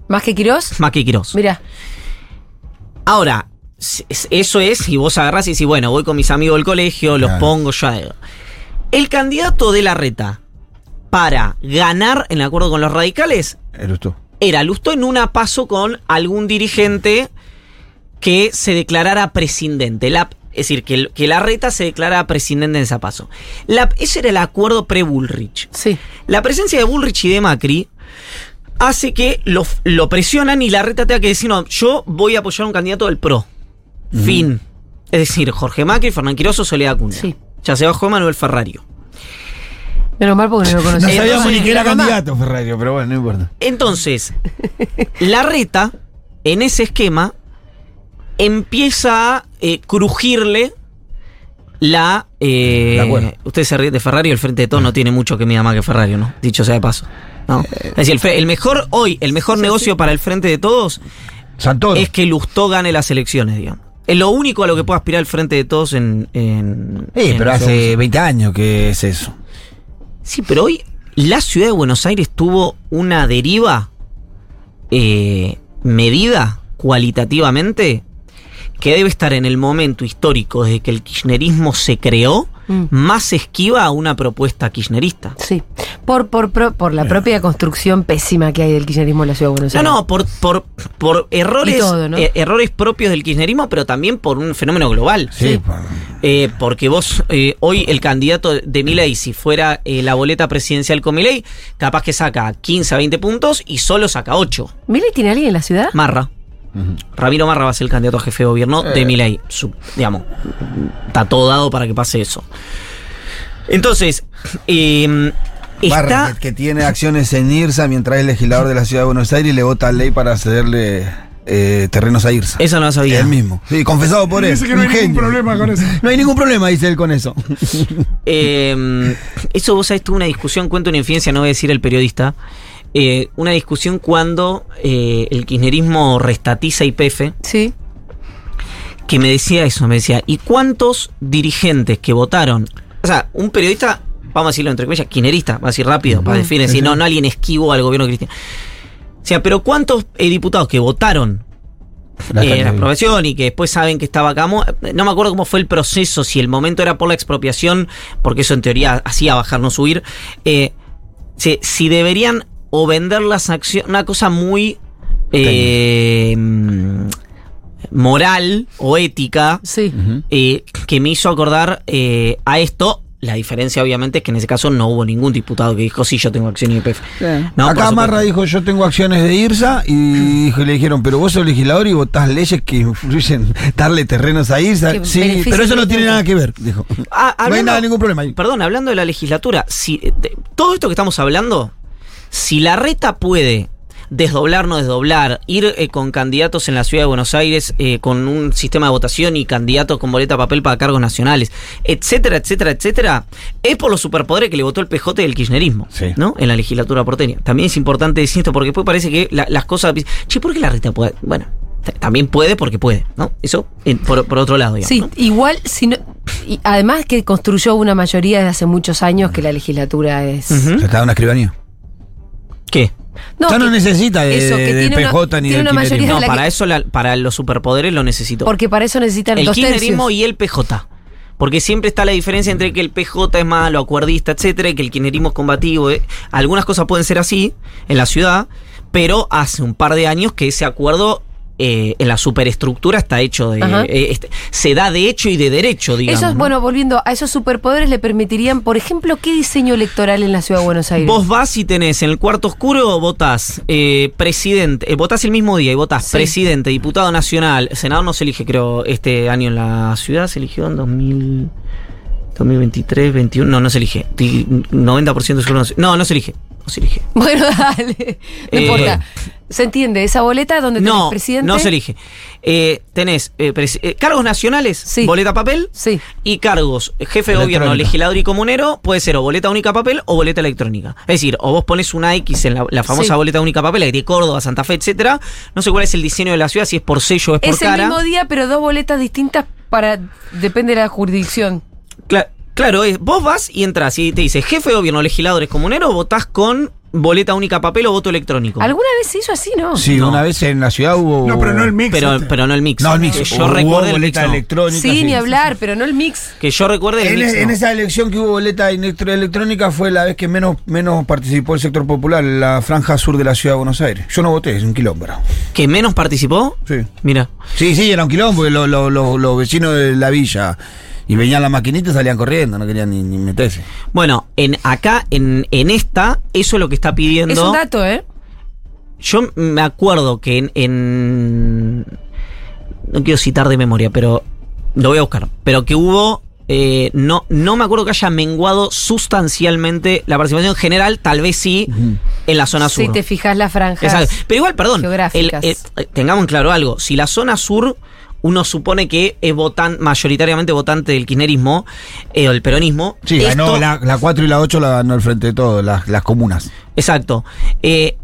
¿Más que Quirós?
Más que Quirós.
Mira,
Ahora, eso es, y vos agarrás y decís, bueno, voy con mis amigos del colegio, los
Claro.
pongo, ya. El candidato de la reta para ganar en acuerdo con los radicales
Lustó.
era Lustó en una paso con algún dirigente que se declarara presidente. La- es decir, que, que la reta se declarara presidente en esa paso. La- ese era el acuerdo pre-Bullrich.
sí.
La presencia de Bullrich y de Macri hace que lo, lo presionan y la reta tenga que decir, no, yo voy a apoyar a un candidato del PRO. Fin. Es decir, Jorge Macri, Fernán Quiroso, Soledad Acuña.
Sí.
Ya se bajó Manuel Ferrario.
Menos mal porque no lo
No
conocía.
sabíamos
entonces,
ni que era candidato, Ferrario, pero bueno, no importa.
Entonces, la reta, en ese esquema, empieza a eh, crujirle la... eh,
De
usted se ríe de Ferrari, el frente de todo no tiene mucho que mida más que Ferrari, ¿no? Dicho sea de paso. ¿no? Es decir, el mejor hoy, el mejor negocio para el frente de todos
Santoro.
es que Lustó gane las elecciones, digamos. Es lo único a lo que puede aspirar el frente de todos en... en-
Sí,
en
pero hace
segunda.
20 años que es eso.
Sí, pero hoy la ciudad de Buenos Aires tuvo una deriva eh, medida cualitativamente que debe estar en el momento histórico desde que el kirchnerismo se creó
Mm.
más esquiva a una propuesta kirchnerista.
Sí. Por, por, por la propia construcción pésima que hay del kirchnerismo en la ciudad de Buenos
No,
Aires.
no, por, por, por errores,
todo, ¿no?
eh, errores propios del kirchnerismo, pero también por un fenómeno global.
Sí.
Eh, porque vos, eh, hoy el candidato de Milei, si fuera eh, la boleta presidencial con Milei, capaz que saca 15 a 20 puntos y solo saca 8.
¿Milei tiene alguien en la ciudad?
Marra. Ramiro Marra va a ser el candidato a jefe de gobierno de
Eh.
Milei. Su- digamos, está todo dado para que pase eso. Entonces, eh,
Barra,
está...
que, que tiene acciones en IRSA mientras es legislador de la ciudad de Buenos Aires y le vota ley para cederle eh, terrenos a IRSA.
Eso no lo sabía.
Él mismo. Sí, confesado por él.
Dice que no hay
Un
ningún problema con eso.
No hay ningún problema, dice él con eso.
Eh, eso vos sabés, tuve una discusión, cuento una infidencia, no voy a decir el periodista. Eh, una discusión cuando eh, el kirchnerismo restatiza IPF,
Sí.
que me decía eso, me decía, ¿y cuántos dirigentes que votaron? O sea, un periodista, vamos a decirlo entre comillas, kirchnerista, va a decir rápido, para definir, si no, no alguien esquivo al gobierno cristiano. O sea, pero ¿cuántos eh, diputados que votaron
La
eh, la expropiación y que después saben que estaba acá. No me acuerdo cómo fue el proceso, si el momento era por la expropiación, porque eso en teoría hacía bajar, no subir. eh, si, si deberían o vender las acciones, una cosa muy eh, moral o ética
Sí.
eh, que me hizo acordar eh, a esto. La diferencia, obviamente, es que en ese caso no hubo ningún diputado que dijo, sí, yo tengo acciones de IPF. No,
Acá. Marra dijo, yo tengo acciones de IRSA y dijo- le dijeron, pero vos sos legislador y votás leyes que influyen darle terrenos a IRSA.
Que
Sí, pero eso no tiene nada que ver, dijo.
Ah,
no hay nada, ningún problema ahí.
Perdón, hablando de la legislatura, si de- todo esto que estamos hablando, si la reta puede desdoblar, no desdoblar, ir eh, con candidatos en la ciudad de Buenos Aires eh, con un sistema de votación y candidatos con boleta papel para cargos nacionales, etcétera, etcétera, etcétera, es por los superpoderes que le votó el PJ del kirchnerismo,
Sí.
¿no? En la legislatura porteña. También es importante decir esto porque después parece que la- las cosas... Che, ¿por qué la reta puede? Bueno, también puede porque puede, ¿no? Eso por, por otro lado, digamos.
Sí,
¿no?
igual, si no- y además que construyó una mayoría desde hace muchos años que la legislatura es...
Ya está una escribanía.
¿Qué?
Ya no necesita de-
eso, que
del
tiene una-
PJ ni
tiene
del
una mayoría.
No, para
que-
eso, la- para los superpoderes lo necesito.
Porque para eso necesitan
el
dos
kirchnerismo
tercios.
y el PJ. Porque siempre está la diferencia entre que el PJ es malo, acuerdista, etcétera, y que el kirchnerismo es combativo. eh. Algunas cosas pueden ser así en la ciudad, pero hace un par de años que ese acuerdo eh, en la superestructura está hecho de. Eh, este, se da de hecho y de derecho, digamos.
Esos,
¿no?
bueno, volviendo a esos superpoderes, le permitirían, por ejemplo, ¿qué diseño electoral en la ciudad de Buenos Aires?
Vos vas y tenés en el cuarto oscuro, votás eh, presidente, eh, votás el mismo día y votás
Sí.
presidente, diputado nacional, senador no se elige, creo, este año en la ciudad, se eligió en 2000, 2023, 21, no, no se elige, Estoy 90% seguro no no, no se elige, se elige.
Bueno, dale. No
Eh,
importa. ¿Se entiende? Esa boleta donde tenés
No,
presidente.
no se elige. Eh, tenés eh, eh, cargos nacionales,
Sí.
boleta papel,
Sí.
y cargos jefe de gobierno, legislador y comunero, puede ser o boleta única papel o boleta electrónica. Es decir, o vos pones una X en la, la famosa
Sí.
boleta única papel, la que tiene Córdoba, Santa Fe, etcétera. No sé cuál es el diseño de la ciudad, si es por sello o es por
Es el mismo día, pero dos boletas distintas para. Depende de la jurisdicción.
Cla- claro, es, vos vas y entras y te dice jefe de gobierno, legisladores, comunero, votás con boleta única papel o voto electrónico.
¿Alguna vez se hizo así, no?
Sí,
No.
una vez en la ciudad hubo.
No, pero no el mix.
pero,
este.
pero no el mix.
No, el mix.
Que yo el mix,
boleta
no.
electrónica.
Sí, ni hablar, pero no el mix.
Que yo recuerde el
En,
mix.
en
no.
esa elección que hubo boleta electrónica fue la vez que menos, menos participó el sector popular, la franja sur de la ciudad de Buenos Aires. Yo no voté, es un quilombo. era.
¿Que menos participó?
Sí.
Mira.
Sí, sí, era un quilombo, porque los, los- los- los vecinos de la villa y venían las maquinitas salían corriendo, no querían ni, ni meterse.
Bueno, en acá, en, en esta, eso es lo que está pidiendo.
Es un dato, ¿eh?
Yo me acuerdo que en, en- No quiero citar de memoria, pero lo voy a buscar. Pero que hubo. eh, no, no me acuerdo que haya menguado sustancialmente la participación en general, tal vez sí, en la zona sur.
Si te fijas las franjas.
Exacto. Pero igual, perdón, el-
geográficas.
el- eh, tengamos en claro algo. Si la zona sur, uno supone que es votan, mayoritariamente votante del kirchnerismo eh, o el peronismo.
Sí,
esto-
ganó la, la 4 y la 8 la ganó el frente de todo, las, las comunas.
Exacto. Eh,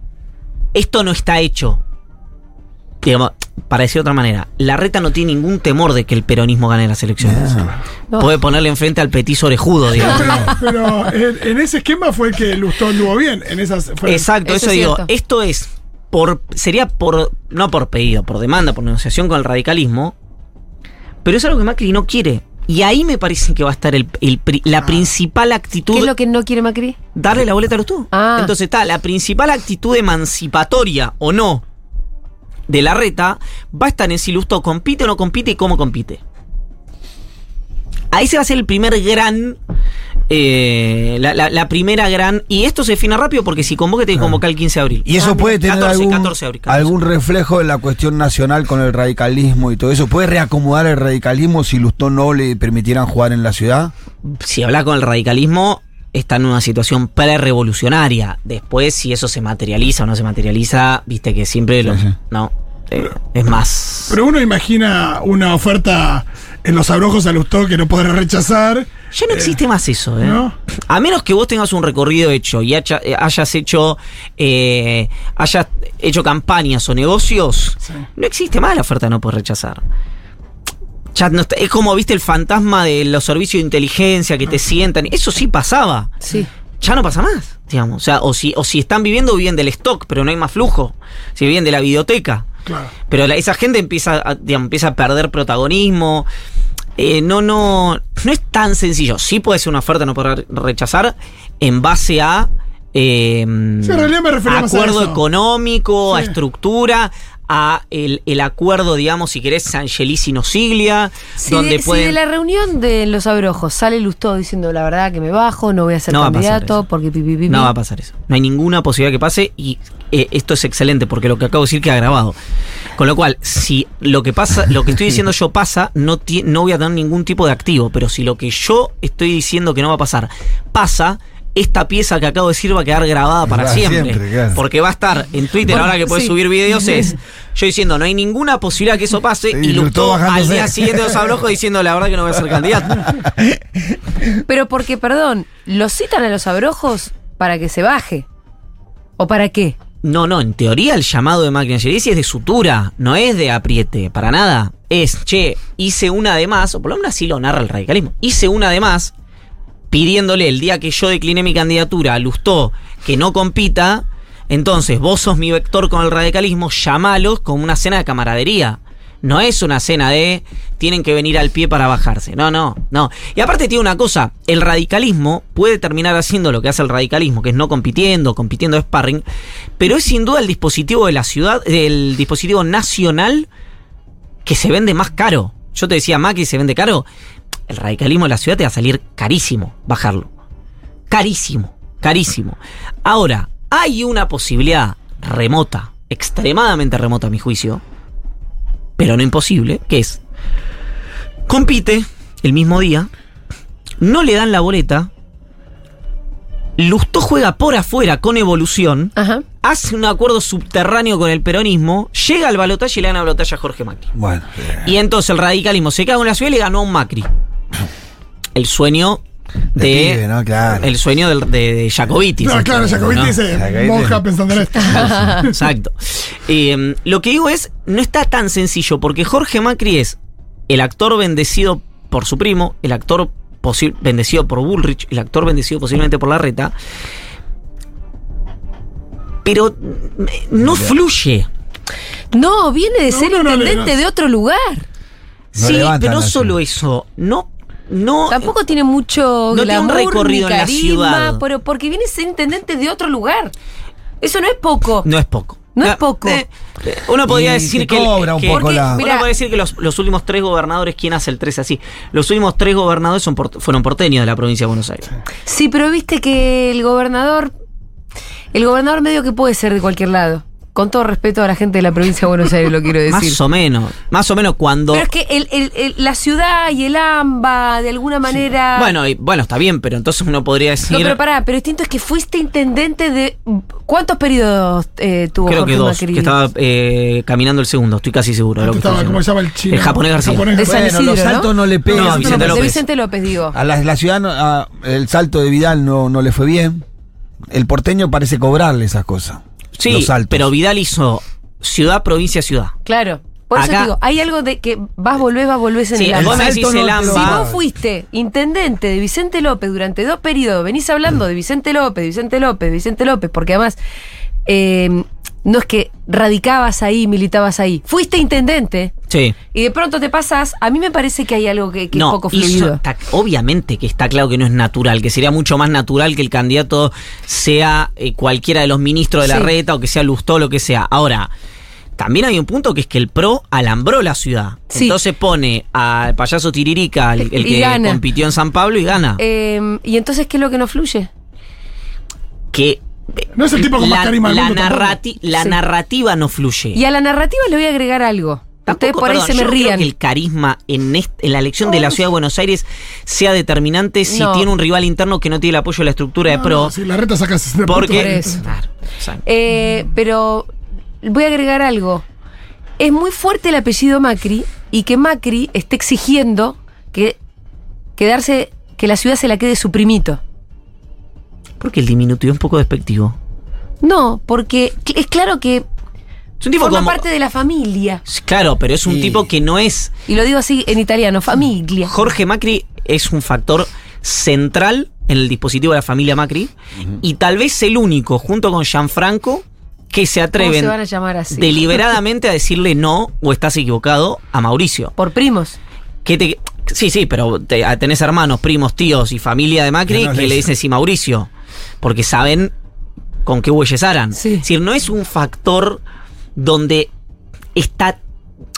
esto no está hecho. Digamos, para decir de otra manera, la reta no tiene ningún temor de que el peronismo gane las elecciones.
No.
Puede ponerle enfrente al petiso orejudo, digamos.
Pero, pero en, en ese esquema fue que Lustó anduvo bien. En esas fue-
Exacto,
Eso
eso,
es
digo.
cierto.
Esto es por sería por no por pedido, por demanda, por negociación con el radicalismo, pero es algo que Macri no quiere. Y ahí me parece que va a estar el, la principal actitud
¿Qué es lo que no quiere Macri?
darle la boleta a los tú.
Ah.
Entonces está la principal actitud emancipatoria o no de la reta va a estar en si Lustó compite o no compite y cómo compite. Ahí se va a hacer el primer gran. Eh, la, la- la primera gran. Y esto se define rápido porque si convoca, tiene que convocar el 15 de abril.
Y eso
Ah,
puede tener
14,
algún,
14 de abril, 14.
algún reflejo en la cuestión nacional con el radicalismo y todo eso. ¿Puede reacomodar el radicalismo si Lustó no le permitieran jugar en la ciudad?
si habla con el radicalismo, está en una situación pre-revolucionaria. Después, si eso se materializa o no se materializa, viste que siempre lo.
Sí, sí.
No. Eh, es más.
Pero uno imagina una oferta en los abrojos a Lustó que no podrá rechazar.
Ya no existe más eso, ¿eh?
¿no?
A menos que vos tengas un recorrido hecho y hacha- eh, hayas hecho eh, hayas hecho campañas o negocios,
Sí.
no existe más la oferta de no poder rechazar. Ya no está- es como viste el fantasma de los servicios de inteligencia que te sientan. Eso sí pasaba.
Sí.
Ya no pasa más, digamos. O sea, o si, o si están viviendo, viven del stock, pero no hay más flujo. Si viven de la videoteca.
Claro.
Pero la- esa gente empieza a, digamos, empieza a perder protagonismo. Eh, no, no, no es tan sencillo. Sí puede ser una oferta no poder rechazar en base a eh,
Sí, en realidad me refería más a
acuerdo
eso.
económico, a estructura, a el, el acuerdo, digamos, si querés, Sangelisino Siglia,
Si,
donde
de, si de la reunión de los abrojos sale Lustó diciendo la verdad que me bajo, no voy a ser
No
candidato porque pi, pi, pi,
No va a pasar eso. No hay ninguna posibilidad que pase y eh, esto es excelente porque lo que acabo de decir queda grabado. Con lo cual, si lo que pasa, lo que estoy diciendo yo pasa, no, ti- no voy a tener ningún tipo de activo. Pero si lo que yo estoy diciendo que no va a pasar pasa, esta pieza que acabo de decir va a quedar grabada para,
Para
siempre.
siempre, claro.
Porque va a estar en Twitter,
Bueno,
ahora que puedes
sí.
subir videos, es yo diciendo, no hay ninguna posibilidad que eso pase.
Sí,
y
Lustó
al día siguiente de los abrojos diciendo, la verdad que no voy a ser candidato.
Pero porque, perdón, ¿lo citan a los abrojos para que se baje? ¿O para qué?
No, no, en teoría el llamado de Macri Angelici es de sutura, no es de apriete, para nada. Es, che, hice una de más, o por lo menos así lo narra el radicalismo, hice una de más pidiéndole el día que yo decliné mi candidatura a Lustó que no compita, entonces vos sos mi vector con el radicalismo, llamalos como una cena de camaradería. No es una cena de tienen que venir al pie para bajarse. No, no, no. Y aparte tiene una cosa, el radicalismo puede terminar haciendo lo que hace el radicalismo, que es no compitiendo, compitiendo de sparring, pero es sin duda el dispositivo de la ciudad, el dispositivo nacional que se vende más caro. Yo te decía, Macri se vende caro. El radicalismo de la ciudad te va a salir carísimo bajarlo. Carísimo, carísimo. Ahora, hay una posibilidad remota, extremadamente remota a mi juicio, pero no imposible, que es, compite el mismo día, no le dan la boleta, Lustó juega por afuera con evolución,
Ajá.
hace un acuerdo subterráneo con el peronismo, llega al balotaje y le gana el balotaje a Jorge Macri.
Bueno,
Y entonces el radicalismo se caga en la ciudad y le ganó a un Macri. El sueño
De
de.
pibe, ¿no? Claro.
El sueño de, de Jacobiti.
No, claro,
entiende,
Jacobiti
¿no?
dice, monja pensando en esto.
Exacto. Eh, lo que digo es, no está tan sencillo, porque Jorge Macri es el actor bendecido por su primo, el actor bendecido por Bullrich, el actor bendecido posiblemente por Larreta, pero mm, no fluye.
No, viene de
No,
ser
no, no,
intendente
no.
de otro lugar.
No
sí, pero no
la
solo eso, no, no.
Tampoco tiene mucho
No tiene un
glamour, ni
recorrido en la ciudad.
Pero porque viene a ser intendente de otro lugar. Eso no es poco.
No es poco.
No es
Ah,
poco.
eh, eh, uno podría decir que.
cobra un
que-
poco
Porque,
la-
mira-
uno puede decir que los, los últimos tres gobernadores, ¿quién hace el 13 así? Los últimos tres gobernadores son port- fueron porteños de la provincia de Buenos Aires.
Sí, pero viste que el gobernador. El gobernador medio que puede ser de cualquier lado. Con todo respeto a la gente de la provincia de Buenos Aires, lo quiero decir.
Más o menos. Más o menos cuando.
Pero es que el- el- el- la ciudad y el AMBA, de alguna manera.
Bueno, y- bueno, está bien, pero entonces uno podría decir.
No, pero pará, pero distinto es que fuiste intendente de. ¿Cuántos periodos eh, tuvo
creo
Jorge
que dos,
Macri?
que estaba eh, caminando el segundo, estoy casi seguro. de lo que
Estaba, ¿Cómo se llama el chino?
El japonés García.
De San
Bueno, los
Isidro,
saltos
¿no?
no le pegan.
No, Vicente
de
López.
Vicente López, digo.
A la, la ciudad, a- el salto de Vidal no, no le fue bien. El porteño parece cobrarle esas cosas.
Sí,
los saltos.
pero Vidal hizo ciudad, provincia, ciudad.
Claro. Por eso
Acá-
te digo, hay algo de que vas, volvés, vas, volvés en
Sí,
el
vos me
AMBA.
decís el
Si vos fuiste intendente de Vicente López durante dos periodos, venís hablando de Vicente López, Vicente López, Vicente López, porque además eh, no es que radicabas ahí, militabas ahí, fuiste intendente
Sí.
y de pronto te pasás, a mí me parece que hay algo que, que es poco fluido.
está- obviamente que está claro que no es natural, que sería mucho más natural que el candidato sea eh, cualquiera de los ministros de la
Sí.
reta o que sea Lustó, lo que sea. Ahora, también hay un punto que es que el PRO alambró la ciudad.
Sí.
Entonces pone al payaso Tiririca, el, que
gana.
compitió en San Pablo, y gana.
Eh, y entonces, ¿qué es lo que no fluye?
que
No es el tipo con más
la,
carisma del
la
mundo tampoco.
narrati- la
Sí.
narrativa no fluye.
Y a la narrativa le voy a agregar algo. Ustedes por ahí
perdón,
se me
yo creo
rían.
que el carisma en, la elección de la ciudad de Buenos Aires sea determinante si
No.
tiene un rival interno que no tiene el apoyo de la estructura de
No,
PRO.
no, si la reta saca 60
Por
porque. Claro,
Eh, pero voy a agregar algo. Es muy fuerte el apellido Macri y que Macri esté exigiendo que quedarse, que la ciudad se la quede su primito.
porque el diminutivo es un poco despectivo.
No, porque es claro que
Es un tipo
forma
como.
parte de la familia.
Claro, pero es un
Sí.
tipo que no es.
Y lo digo así en italiano, familia.
Jorge Macri es un factor central en el dispositivo de la familia Macri y tal vez el único, junto con Gianfranco, que se
¿Cómo
atreven
se van a llamar así?
deliberadamente a decirle no o estás equivocado a Mauricio.
Por primos.
que te, sí, sí, pero te- tenés hermanos, primos, tíos y familia de Macri
Que no
que
le dicen
sí, Mauricio, porque saben con qué bueyes aran.
Sí.
Es decir, no es un factor donde está,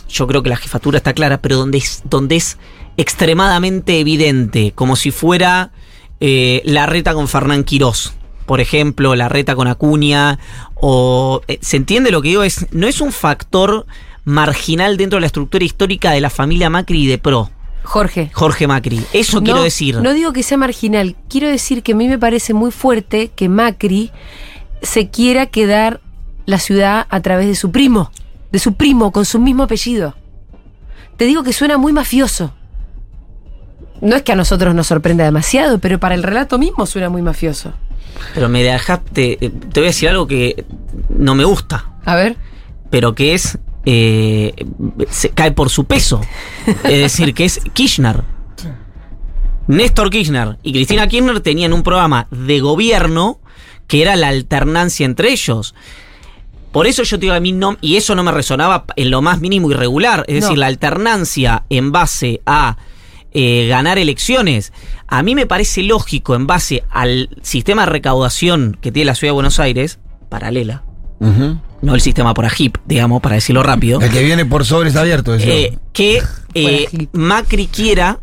yo creo que la jefatura está clara, pero donde es, donde es extremadamente evidente, como si fuera eh, la reta con Fernán Quirós. Por ejemplo, la reta con Acuña, o. eh, ¿Se entiende lo que digo? Es, no es un factor marginal dentro de la estructura histórica de la familia Macri y de Pro.
Jorge.
Jorge Macri. Eso
no,
quiero decir.
No digo que sea marginal, quiero decir que a mí me parece muy fuerte que Macri se quiera quedar la ciudad a través de su primo, de su primo con su mismo apellido. Te digo que suena muy mafioso. No es que a nosotros nos sorprenda demasiado, pero para el relato mismo suena muy mafioso.
Pero me dejaste. eh, Te voy a decir algo que no me gusta,
A ver.
pero que es. eh, se cae por su peso. Es decir, que es Kirchner. Néstor Kirchner y Cristina Kirchner tenían un programa de gobierno que era la alternancia entre ellos. Por eso yo te digo a mí no, y eso no me resonaba en lo más mínimo irregular, es
No.
decir, la alternancia en base a eh, ganar elecciones. A mí me parece lógico en base al sistema de recaudación que tiene la ciudad de Buenos Aires, paralela, no el sistema por AGIP, digamos, para decirlo rápido.
El que viene por sobres abiertos. decía.
Eh, que eh. Macri quiera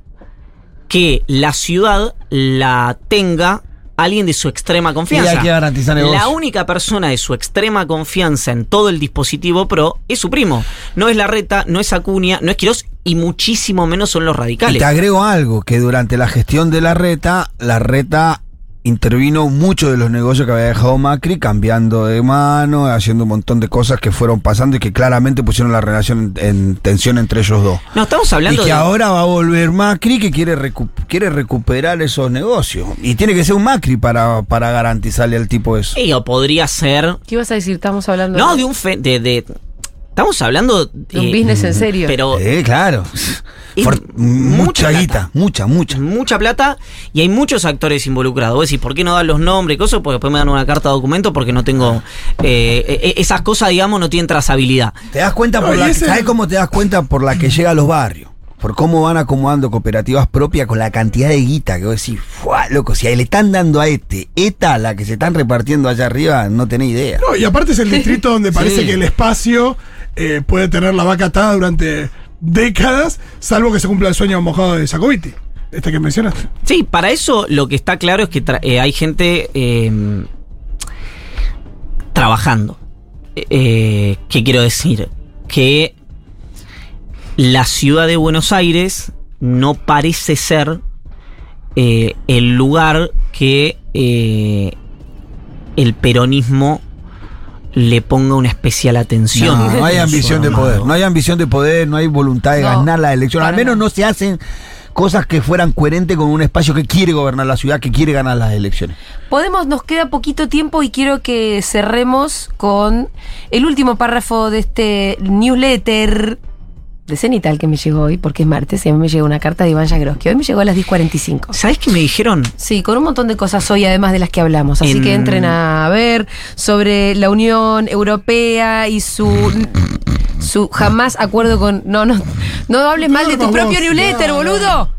que la ciudad la tenga alguien de su extrema confianza.
Y hay que garantizar negocio.
La única persona de su extrema confianza en todo el dispositivo pro es su primo. No es Larreta, no es Acuña, no es Quirós y muchísimo menos son los
Y
radicales.
te agrego algo, que durante la gestión de la reta, la reta intervino mucho de los negocios que había dejado Macri, cambiando de mano, haciendo un montón de cosas que fueron pasando y que claramente pusieron la relación en, en tensión entre ellos dos.
No, estamos
Y
hablando
que
de...
ahora va a volver Macri que quiere, recu- quiere recuperar esos negocios. Y tiene que ser un Macri para, para garantizarle al tipo eso.
Eh, o podría ser...
¿Qué ibas a decir? Estamos hablando
No, de un... fe- de, de- estamos hablando...
de un
eh,
business en serio.
Pero
Eh, claro. For-
mucha
mucha
plata.
guita, mucha, mucha.
mucha plata y hay muchos actores involucrados. Vos decís, ¿por qué no dan los nombres y cosas? Porque después me dan una carta de documento porque no tengo. eh, eh, esas cosas, digamos, no tienen trazabilidad.
Te das cuenta por
No,
la
ese-
¿sabes cómo te das cuenta por la que llega a los barrios? Por cómo van acomodando cooperativas propias con la cantidad de guita que vos decís, ¡fua, loco! Si ahí le están dando a este, esta, la que se están repartiendo allá arriba, no tenés idea.
No, y aparte es el distrito donde parece
Sí.
que el espacio eh, puede tener la vaca atada durante décadas, salvo que se cumpla el sueño mojado de Sacoviti, este que mencionaste.
Sí, para eso lo que está claro es que eh, hay gente eh, trabajando. Eh, ¿Qué quiero decir? Que la ciudad de Buenos Aires no parece ser el lugar que el peronismo le ponga una especial atención.
No, no hay ambición de poder, no hay ambición de poder, no hay voluntad de
No,
ganar la elección. Al menos no se hacen cosas que fueran coherentes con un espacio que quiere gobernar la ciudad, que quiere ganar las elecciones.
Podemos, nos queda poquito tiempo y quiero que cerremos con el último párrafo de este newsletter de Cenital que me llegó hoy, porque es martes, y a mí me llegó una carta de Iván Jagroski. Hoy me llegó a las 10.45.
¿Sabes qué me dijeron?
Sí, con un montón de cosas hoy, además de las que hablamos. Así
En-
que entren a ver sobre la Unión Europea y su su jamás acuerdo con. No, no, no hables mal de tu propio newsletter, boludo.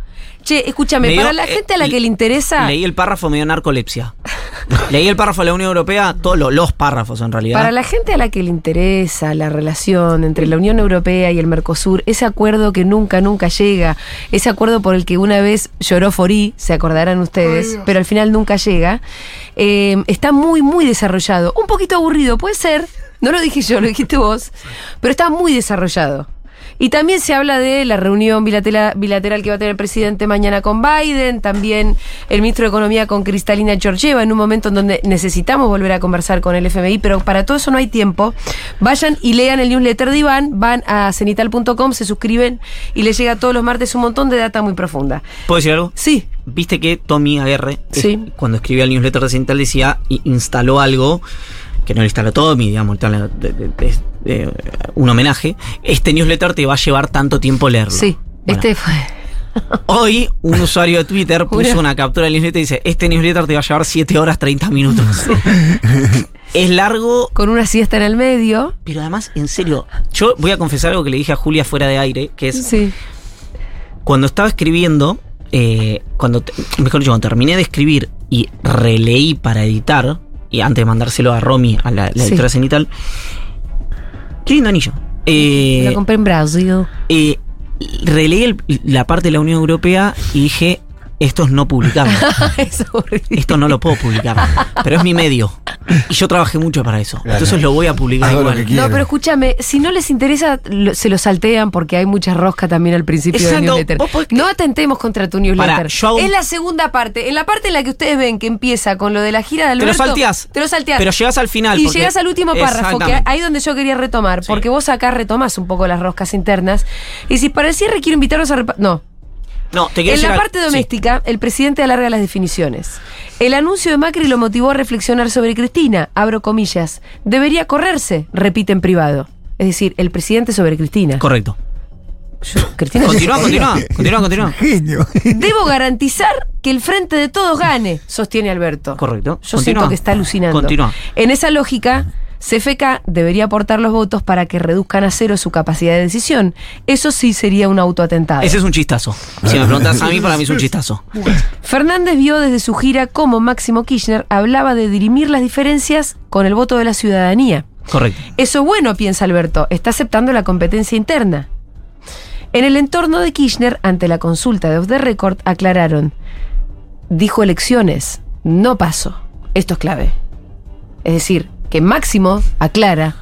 Che, escúchame,
Me dio-
para la
eh,
gente a la que le interesa.
Leí el párrafo, me dio narcolepsia. Leí el párrafo de la Unión Europea, todos lo- los párrafos en realidad.
Para la gente a la que le interesa la relación entre la Unión Europea y el Mercosur, ese acuerdo que nunca, nunca llega, ese acuerdo por el que una vez lloró Forí, se acordarán ustedes, pero al final nunca llega, eh, está muy, muy desarrollado. Un poquito aburrido, puede ser, no lo dije yo, lo dijiste vos, pero está muy desarrollado. Y también se habla de la reunión bilateral, bilateral que va a tener el presidente mañana con Biden, también el ministro de Economía con Cristalina Georgieva, en un momento en donde necesitamos volver a conversar con el FMI, pero para todo eso no hay tiempo. Vayan y lean el newsletter de Iván, van a cenital.com, se suscriben y les llega todos los martes un montón de data muy profunda.
¿Puedo decir algo?
Sí,
Viste que Tommy Aguerre,
Sí.
eh, cuando escribía el newsletter reciental, decía, i- instaló algo que no le instaló Tommy, digamos, tal- de- un homenaje. Este newsletter te va a llevar tanto tiempo leerlo.
sí.
Bueno,
Este fue.
Hoy un usuario de Twitter puso
Una-
captura del newsletter y dice, este newsletter te va a llevar 7 horas 30 minutos. es largo,
Con una siesta en el medio.
pero además, en serio, yo voy a confesar algo que le dije a Julia fuera de aire, que es,
Sí.
cuando estaba escribiendo, eh, cuando, mejor dicho, cuando terminé de escribir y releí para editar, y antes de mandárselo a Romy, a la, la
Sí.
editora cenital, qué lindo anillo. Eh,
Lo compré en Brasil.
eh, releí el- la parte de la Unión Europea y dije, esto es no
horrible.
Esto no lo puedo publicar. Pero es mi medio. Y yo trabajé mucho para eso.
Claro.
Entonces lo voy a publicar
Hago lo
igual.
No, pero escúchame, si no les interesa, lo- se lo saltean porque hay mucha rosca también al principio del
Exacto,
newsletter.
vos podés-
No atentemos contra tu newsletter.
Pará, yo hago un-
Es la segunda parte. En la parte en la que ustedes ven que empieza con lo de la gira de
Te lo
Alberto.
salteás.
Te lo salteás.
Pero llegás al final.
Y
porque-
llegas al último párrafo, que ahí donde yo quería retomar,
Sí.
porque vos acá retomás un poco las roscas internas. Y si para el cierre quiero invitarlos a... No,
No, te quiero
en
decir
la parte
sí.
doméstica, el presidente alarga las definiciones. El anuncio de Macri lo motivó a reflexionar sobre Cristina, abro comillas. Debería correrse, repite en privado. Es decir, el presidente sobre Cristina.
Correcto.
Yo- Cristina
Continúa, continúa, continúa, continúa.
Genio.
Debo garantizar que el frente de todos gane, sostiene Alberto.
Correcto.
Yo
Continúa.
siento que está alucinando.
Continúa.
En esa lógica, CFK debería aportar los votos para que reduzcan a cero su capacidad de decisión. Eso sí sería un autoatentado.
Ese es un chistazo. Si me preguntas a mí, para mí es un chistazo.
Fernández vio desde su gira cómo Máximo Kirchner hablaba de dirimir las diferencias con el voto de la ciudadanía.
Correcto.
Eso es bueno, piensa Alberto, está aceptando la competencia interna. En el entorno de Kirchner, ante la consulta de Off the Record, aclararon, dijo elecciones, no paso. Esto es clave. Es decir, que Máximo aclara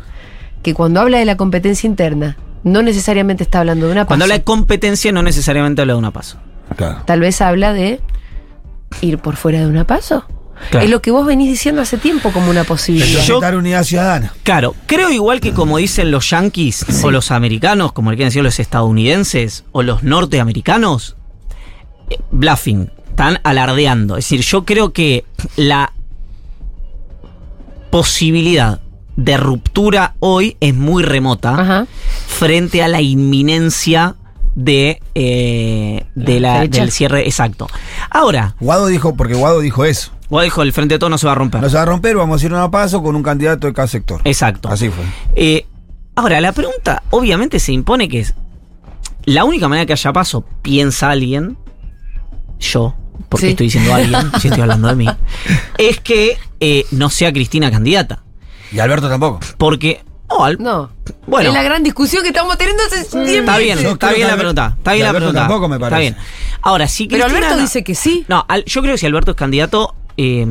que cuando habla de la competencia interna, no necesariamente está hablando de una paso.
Cuando habla de competencia, no necesariamente habla de una paso.
Claro.
Tal vez habla de ir por fuera de una paso.
Claro.
Es lo que vos venís diciendo hace tiempo como una posibilidad.
Yo-
unidad ciudadana.
Claro, creo igual que como dicen los yanquis o los americanos, como le quieren decir los estadounidenses o los norteamericanos, eh, bluffing, están alardeando. Es decir, yo creo que la posibilidad de ruptura hoy es muy remota
Ajá.
frente a la inminencia de, eh, de la,
fecha.
del cierre exacto. Ahora,
Guado dijo, porque Guado dijo eso.
Guado dijo, el frente de todo no se va a romper.
No se va a romper, vamos a ir a una paso con un candidato de cada sector.
Exacto.
Así fue.
Eh, ahora, la pregunta obviamente se impone que es, la única manera que haya paso, piensa alguien, yo, porque
Sí.
estoy diciendo alguien, si estoy hablando de mí, es que eh, no sea Cristina candidata.
Y Alberto tampoco.
Porque, no, al-
No.
Bueno.
Es la gran discusión que estamos teniendo hace 10
está bien, está bien la pregunta, está bien la
Alberto
pregunta.
tampoco me
Está
parece.
bien. Ahora, si
Pero
Cristina
Alberto
no-
dice que sí.
No, al- yo creo que si Alberto es candidato, eh,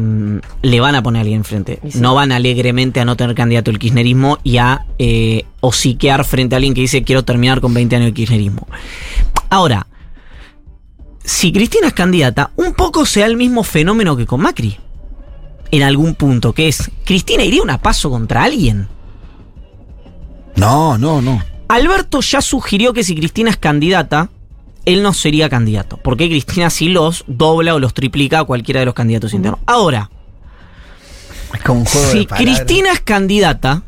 le van a poner a alguien enfrente.
Sí.
No van alegremente a no tener candidato el kirchnerismo y a eh, hociquear frente a alguien que dice quiero terminar con 20 años de kirchnerismo. Ahora, si Cristina es candidata, un poco sea el mismo fenómeno que con Macri. En algún punto, que es, ¿Cristina iría una paso contra alguien?
No, no, no.
Alberto ya sugirió que si Cristina es candidata, él no sería candidato. Porque Cristina sí los dobla o los triplica a cualquiera de los candidatos internos. Ahora,
Es como un juego
si
de.
Cristina es candidata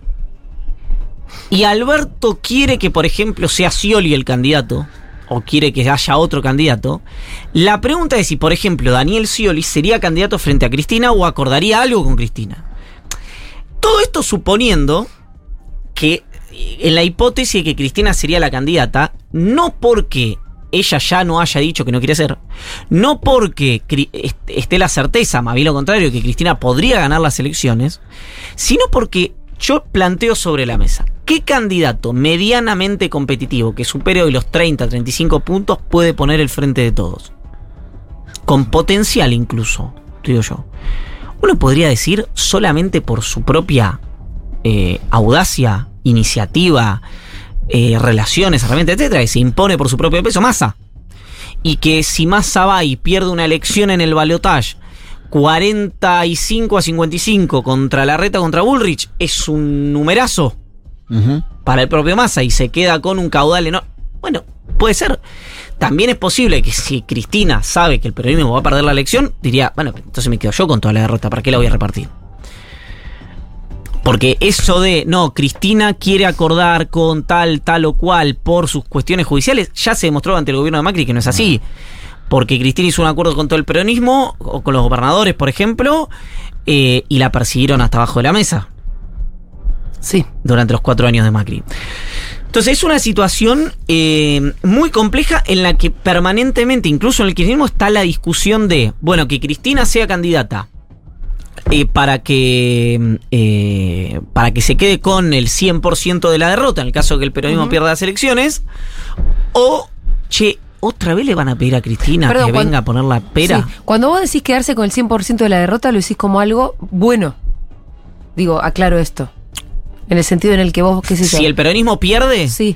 y Alberto quiere que, por ejemplo, sea Scioli el candidato, o quiere que haya otro candidato, la pregunta es si, por ejemplo, Daniel Scioli sería candidato frente a Cristina o acordaría algo con Cristina. Todo esto suponiendo que eh, en la hipótesis de que Cristina sería la candidata, no porque ella ya no haya dicho que no quiere ser, no porque esté la certeza, más bien lo contrario, que Cristina podría ganar las elecciones, sino porque yo planteo sobre la mesa, ¿qué candidato medianamente competitivo que supere hoy los 30, 35 puntos puede poner el frente de todos? Con potencial incluso, digo yo. Uno podría decir solamente por su propia eh, audacia, iniciativa, eh, relaciones, herramientas, etcétera, y se impone por su propio peso, Massa. Y que si Massa va y pierde una elección en el balotage 45 a 55 contra la reta contra Bullrich, es un numerazo Para el propio Massa y se queda con un caudal enorme. Bueno, puede ser. También es posible que si Cristina sabe que el peronismo va a perder la elección, diría, bueno, entonces me quedo yo con toda la derrota, ¿para qué la voy a repartir? Porque eso de, no, Cristina quiere acordar con tal, tal o cual por sus cuestiones judiciales, ya se demostró ante el gobierno de Macri que no es así. Porque Cristina hizo un acuerdo con todo el peronismo, o con los gobernadores, por ejemplo, eh, y la persiguieron hasta abajo de la mesa
Sí.
durante los cuatro años de Macri. Entonces es una situación eh, muy compleja en la que permanentemente, incluso en el kirchnerismo, está la discusión de, bueno, que Cristina sea candidata eh, para que eh, para que se quede con el 100% de la derrota, en el caso de que el peronismo pierda las elecciones, o, che, otra vez le van a pedir a Cristina
Perdón,
que
cuando-
venga a poner la pera.
Sí. Cuando vos decís quedarse con el 100% de la derrota, lo decís como algo bueno. Digo, aclaro esto. En el sentido en el que vos, qué sé yo.
Si el peronismo pierde,
Sí.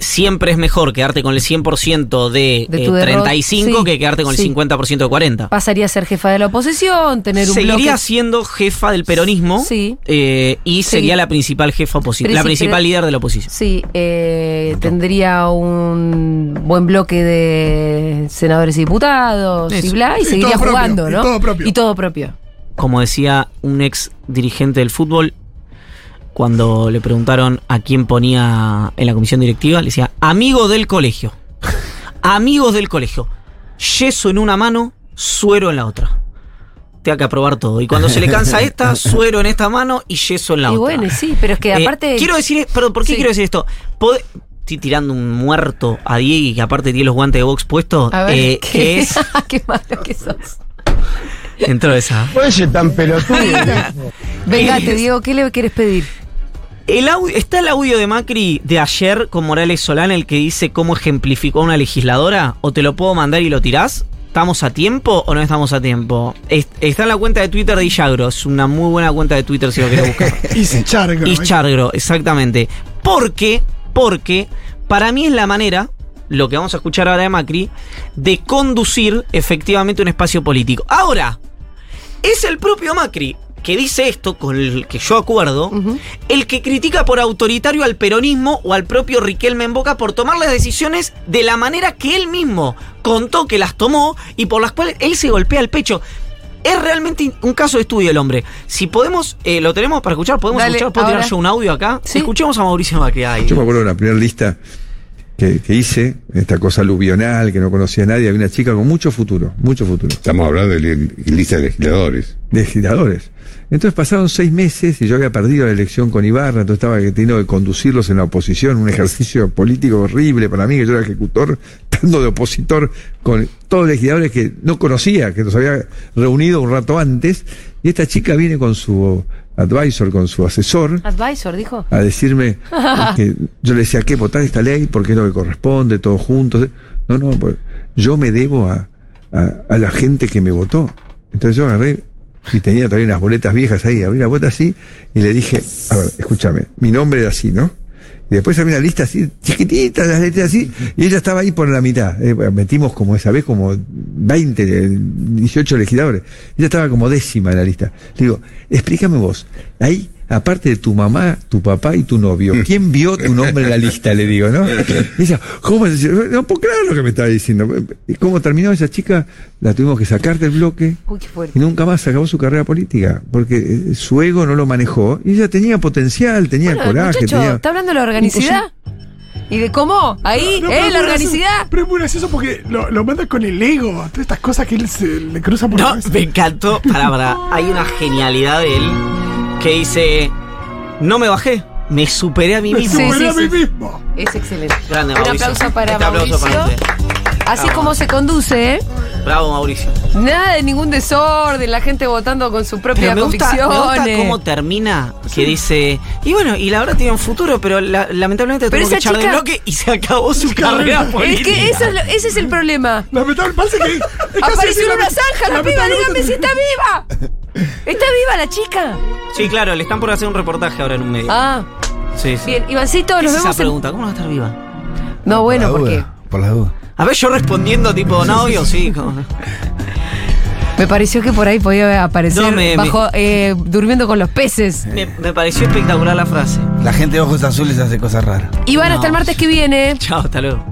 siempre es mejor quedarte con el 100% de,
De
eh,
tu derrota,
35
sí,
que quedarte con
sí.
el 50% de 40.
Pasaría a ser jefa de la oposición, tener un
Seguiría
bloque.
siendo jefa del peronismo
Sí.
eh, y
Sí.
sería la principal jefa oposición, la
Princip-
principal líder de la oposición.
Sí, eh, tendría un buen bloque de senadores y diputados y bla, y,
Y
seguiría
propio,
jugando,
y
¿no?
todo propio.
Y todo propio.
Como decía un ex dirigente del fútbol, cuando le preguntaron a quién ponía en la comisión directiva, le decía, amigo del colegio. Amigos del colegio. Yeso en una mano, suero en la otra. Tenga que aprobar todo. Y cuando se le cansa esta, suero en esta mano y yeso en la
y
otra.
bueno, sí, pero es que
Eh,
aparte.
quiero decir, perdón, ¿por qué
Sí.
quiero decir esto? Pod- Estoy tirando un muerto a Diego y que aparte tiene los guantes de box puestos.
A ver,
eh,
¿qué?
que es.
qué malo que sos.
Entró esa.
Puede ser tan pelotudo.
Vengate, Diego, ¿qué le quieres pedir?
El au- está el audio de Macri de ayer con Morales Solán, el que dice cómo ejemplificó a una legisladora. ¿O te lo puedo mandar y lo tirás? ¿Estamos a tiempo o no estamos a tiempo? Es- está en la cuenta de Twitter de Illagro. Es una muy buena cuenta de Twitter si lo quieres buscar.
Y Chargo.
Ischargro, exactamente. Porque, porque para mí es la manera, lo que vamos a escuchar ahora de Macri, de conducir efectivamente un espacio político. Ahora, es el propio Macri que dice esto, con el que yo acuerdo, el que critica por autoritario al peronismo o al propio Riquelme en Boca por tomar las decisiones de la manera que él mismo contó que las tomó y por las cuales él se golpea el pecho. Es realmente un caso de estudio el hombre. Si podemos, eh, lo tenemos para escuchar, podemos
Dale,
escuchar, ¿puedo
ahora.
tirar yo un audio acá?
Sí.
Escuchemos a Mauricio Macri. Ay,
Yo me acuerdo de la primera lista que, que hice, esta cosa aluvional, que no conocía a nadie, había una chica con mucho futuro, mucho futuro,
Estamos hablando de li- lista de legisladores.
de legisladores. Entonces pasaron seis meses y yo había perdido la elección con Ibarra, entonces estaba teniendo que conducirlos en la oposición, un ejercicio político horrible para mí, que yo era ejecutor, estando de opositor con todos los legisladores que no conocía, que los había reunido un rato antes, y esta chica viene con su advisor, con su asesor,
Advisor, dijo.
a decirme que yo le decía que votar esta ley porque es lo que corresponde, todos juntos. No, no, pues, yo me debo a, a, a la gente que me votó. Entonces yo agarré y tenía todavía unas boletas viejas ahí, abrí la boleta así y le dije, a ver, escúchame, mi nombre era así, ¿no? Y después había una lista así, chiquitita, las letras así, y ella estaba ahí por la mitad. Eh, metimos como esa vez como 20, eh, 18 legisladores. Ella estaba como décima en la lista. Le digo, explícame vos, ahí, aparte de tu mamá, tu papá y tu novio, ¿quién vio tu nombre en la lista? Le digo, ¿no? Y ella, ¿cómo? No puedo creer lo que me estaba diciendo. ¿Y cómo terminó esa chica? La tuvimos que sacar del bloque.
Uy, qué fuerte.
Y nunca más acabó su carrera política, porque eh, su ego no lo manejó. Y ella tenía potencial, tenía
Bueno,
coraje,
muchacho,
tenía...
¿está hablando de la organicidad? ¿Y de cómo? Ahí,
No, pero
¿eh?
es
La organicidad.
Pero es muy gracioso porque lo, lo manda con el ego. Todas estas cosas que él se le cruzan por la
No,
cabeza.
me encantó. Pará, pará. Hay una genialidad de él que dice: No me bajé, me superé a mí
Me
mismo.
Sí,
superé
sí,
a mí
sí.
mismo.
Es excelente.
Grande,
Un
Mauricio.
aplauso para
Este aplauso
Mauricio.
para.
Así
Bravo.
como se conduce, ¿eh?
Bravo, Mauricio.
Nada de ningún desorden, la gente votando con su propia
Pero me gusta, me
convicción.
gusta cómo termina, que dice, y bueno, y la verdad tiene un futuro, pero la- lamentablemente
Pero
tuvo que echar de bloque y se acabó su carrera
Es
política.
que eso es lo- ese es el problema.
Lamentable, parece que. es
Apareció una zanja la piba, dígame si está viva. ¿Está viva la chica?
Sí, claro, le están por hacer un reportaje ahora en un medio.
Ah,
sí, sí.
bien. Ivancito,
¿Qué
nos
esa
vemos en...
pregunta? ¿Cómo no va a estar viva?
No, bueno,
por la
porque
duda, Por la duda.
A ver, yo respondiendo tipo, no, obvio, sí. como-
me pareció que por ahí podía aparecer
No, me-
bajo, eh, durmiendo con los peces.
Me, me pareció espectacular la frase.
La gente de ojos azules hace cosas raras.
Y van hasta
No.
el martes que viene.
Chao, hasta luego.